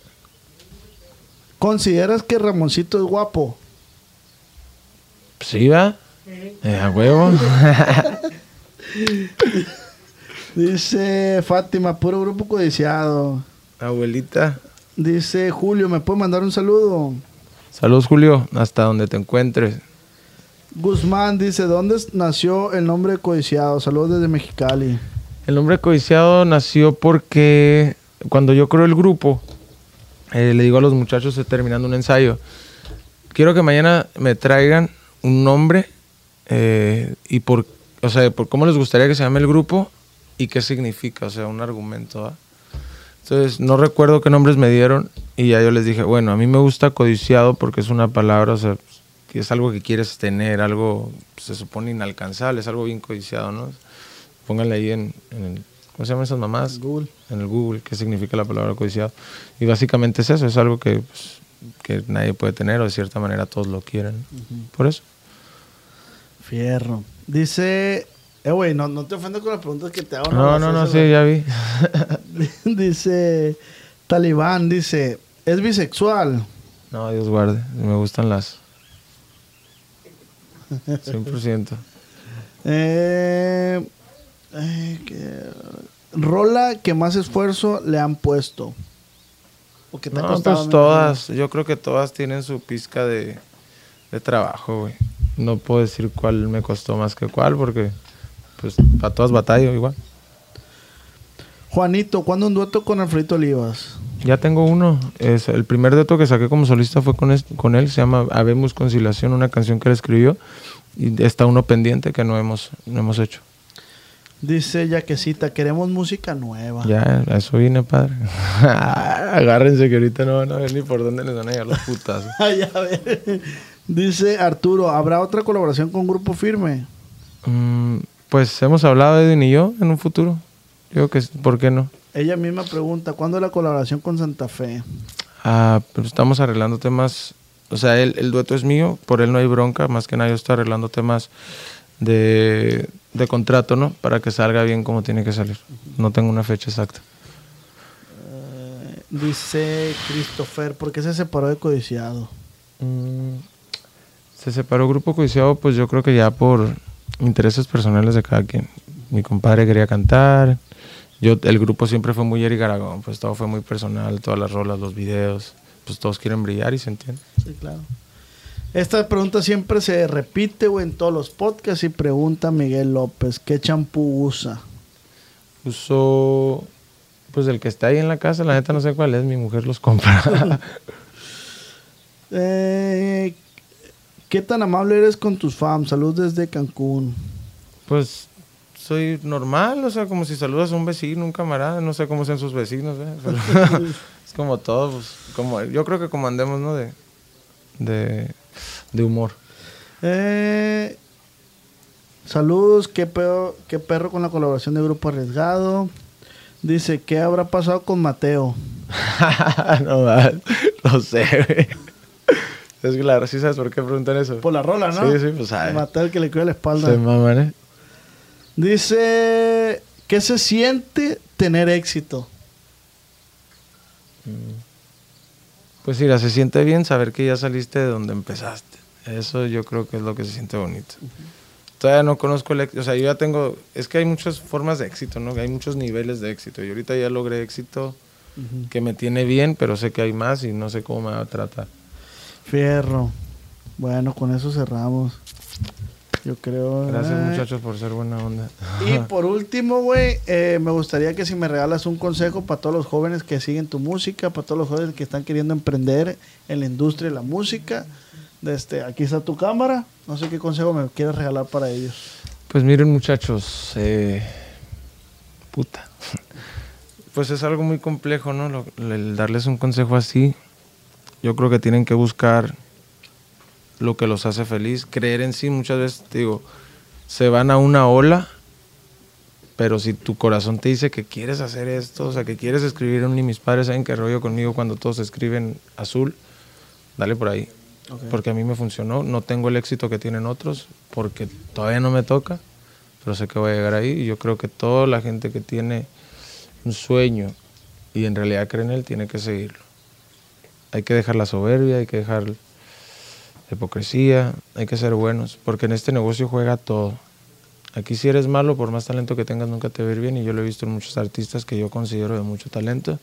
¿Consideras que Ramoncito es guapo? ¿Sí, va? Eh, a huevo. Dice Fátima, puro grupo codiciado. Abuelita. Dice Julio, ¿me puede mandar un saludo? Saludos, Julio, hasta donde te encuentres. Guzmán dice, ¿dónde nació el nombre codiciado? Saludos desde Mexicali. El nombre codiciado nació porque cuando yo creo el grupo, eh, le digo a los muchachos eh, terminando un ensayo, quiero que mañana me traigan un nombre eh, y por, o sea, por cómo les gustaría que se llame el grupo y qué significa, o sea, un argumento. Entonces, no recuerdo qué nombres me dieron y ya yo les dije, bueno, a mí me gusta codiciado porque es una palabra, o sea, que es algo que quieres tener, algo se supone inalcanzable, es algo bien codiciado, ¿no? Pónganle ahí en, en el, ¿cómo se llaman esas mamás? Google. En el Google, qué significa la palabra codiciado. Y básicamente es eso, es algo que, pues, que nadie puede tener o de cierta manera todos lo quieren. Por eso. Fierro. Dice, eh, güey, no, no te ofendas con las preguntas que te hago. No, no, no, sí, ya vi. dice Talibán, dice, ¿es bisexual? no, Dios guarde, me gustan las... 100%. Eh, eh, que- rola que más esfuerzo le han puesto. ¿O que te ha No, costado pues menos? todas, yo creo que todas tienen su pizca de, de trabajo, güey. No puedo decir cuál me costó más que cuál porque pues para todas batallo igual. Juanito, ¿cuándo un dueto con Alfredito Olivas? Ya tengo uno. Es, el primer dueto que saqué como solista fue con, es- con él. Se llama Habemos Conciliación, una canción que él escribió. Y está uno pendiente que no hemos, no hemos hecho. Dice Yaquecita, queremos música nueva. Ya, a eso vine, padre. Agárrense que ahorita no van a ver ni por dónde les van a llegar los putazos. A ver. Dice Arturo, ¿habrá otra colaboración con Grupo Firme? Mm, pues hemos hablado Edwin y yo en un futuro. Yo que, ¿por qué no? Ella misma pregunta, ¿cuándo la colaboración con Santa Fe? Ah, pero estamos arreglando temas. O sea, él- el dueto es mío, por él no hay bronca. Más que nada, yo estoy arreglando temas de, de contrato, ¿no? Para que salga bien como tiene que salir. No tengo una fecha exacta. Eh, dice Christopher, ¿por qué se separó de Codiciado? Mm, se separó Grupo Codiciado, pues yo creo que ya por intereses personales de cada quien. Mi compadre quería cantar. Yo, el grupo siempre fue muy Eric Aragón, pues todo fue muy personal, todas las rolas, los videos, pues todos quieren brillar y se entiende. Sí, claro. Esta pregunta siempre se repite, güey, en todos los podcasts y pregunta Miguel López, ¿qué champú usa? Uso, pues el que está ahí en la casa, la neta no sé cuál es, mi mujer los compra. Eh, ¿Qué tan amable eres con tus fans? Salud desde Cancún. pues soy normal, o sea, como si saludas a un vecino, un camarada, no sé cómo sean sus vecinos, ¿eh? Pero es como todo, pues, como, yo creo que como andemos, ¿no? De, de, de humor. Eh, saludos, ¿qué, pedo- qué perro con la colaboración de Grupo Arriesgado. Dice, ¿qué habrá pasado con Mateo? no, va, no sé, güey. Es claro, ¿sí sabes por qué preguntan eso? Por la rola, ¿no? Sí, sí, pues sabe. Mateo el que le cuida la espalda. Se maman, ¿eh? Dice, ¿qué se siente tener éxito? Pues mira, se siente bien saber que ya saliste de donde empezaste. Eso yo creo que es lo que se siente bonito. Todavía no conozco el éxito, o sea, yo ya tengo, es que hay muchas formas de éxito, ¿no? Hay muchos niveles de éxito. Y ahorita ya logré éxito que me tiene bien, pero sé que hay más y no sé cómo me va a tratar. Fierro. Bueno, con eso cerramos. Yo creo. Gracias muchachos por ser buena onda. Y por último, güey, eh, me gustaría que si me regalas un consejo para todos los jóvenes que siguen tu música, para todos los jóvenes que están queriendo emprender en la industria de la música. Este, aquí está tu cámara. No sé qué consejo me quieres regalar para ellos. Pues miren muchachos, eh, puta. Pues es algo muy complejo, ¿no? Lo- el darles un consejo así. Yo creo que tienen que buscar lo que los hace feliz, creer en sí. Muchas veces, te digo, se van a una ola, pero si tu corazón te dice que quieres hacer esto, o sea, que quieres escribir un... Y mis padres saben que rollo conmigo cuando todos escriben azul, dale por ahí. Porque a mí me funcionó. No tengo el éxito que tienen otros, porque todavía no me toca, pero sé que voy a llegar ahí. Y yo creo que toda la gente que tiene un sueño y en realidad cree en él, tiene que seguirlo. Hay que dejar la soberbia, hay que dejar hipocresía, hay que ser buenos, porque en este negocio juega todo. Aquí si eres malo, por más talento que tengas, nunca te va a ir bien. Y yo lo he visto en muchos artistas que yo considero de mucho talento,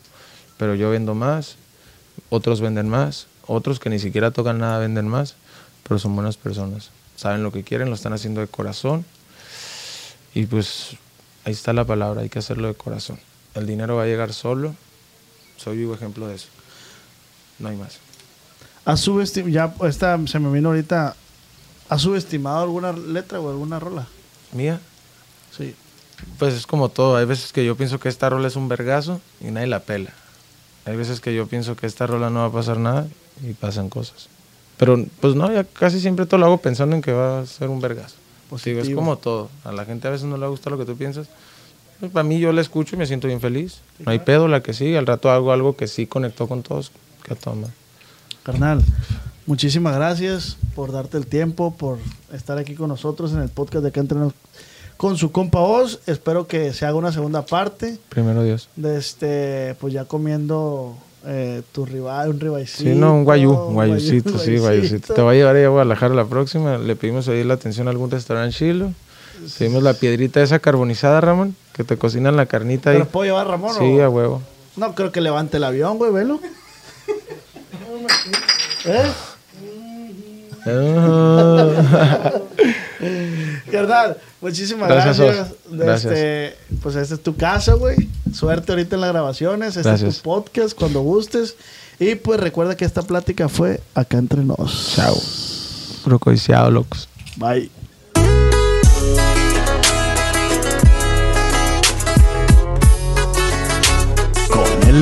pero yo vendo más, otros venden más, otros que ni siquiera tocan nada venden más, pero son buenas personas. Saben lo que quieren, lo están haciendo de corazón. Y pues ahí está la palabra, hay que hacerlo de corazón. El dinero va a llegar solo. Soy vivo ejemplo de eso. No hay más. ¿Has subestimado, ya esta se me vino ahorita, ¿has subestimado alguna letra o alguna rola? Mía, Sí. pues es como todo. Hay veces que yo pienso que esta rola es un vergazo y nadie la pela. Hay veces que yo pienso que esta rola no va a pasar nada y pasan cosas. Pero pues no, ya casi siempre todo lo hago pensando en que va a ser un vergazo. Pues digo, es Positivo. como todo. A la gente a veces no le gusta lo que tú piensas. Pues, para mí yo la escucho y me siento bien feliz. No hay pedo, la que sí. Al rato hago algo que sí conectó con todos. Que toma. Carnal, muchísimas gracias por darte el tiempo, por estar aquí con nosotros en el podcast de Acá Entre Nos con su compa Oz. Espero que se haga una segunda parte Primero Dios. de este, pues ya comiendo eh, tu rival, un ribaicito. Sí, no, un guayú, un guayucito, sí, guayucito. Te voy a llevar a Guadalajara la próxima. Le pedimos ahí la atención a algún restaurante chilo. Pedimos la piedrita esa carbonizada, Ramón, que te cocinan la carnita ahí. ¿Pero puedo llevar Ramón Sí, o- a huevo. No creo que levante el avión, güey, velo. ¿Eh? Verdad, muchísimas Gracias, gracias. Este, pues este es tu casa, güey. Suerte ahorita en las grabaciones. Este es Gracias. tu podcast cuando gustes. Y pues recuerda que esta plática fue acá entre nos. Chao. Puro codiciado, locos. Bye. Con el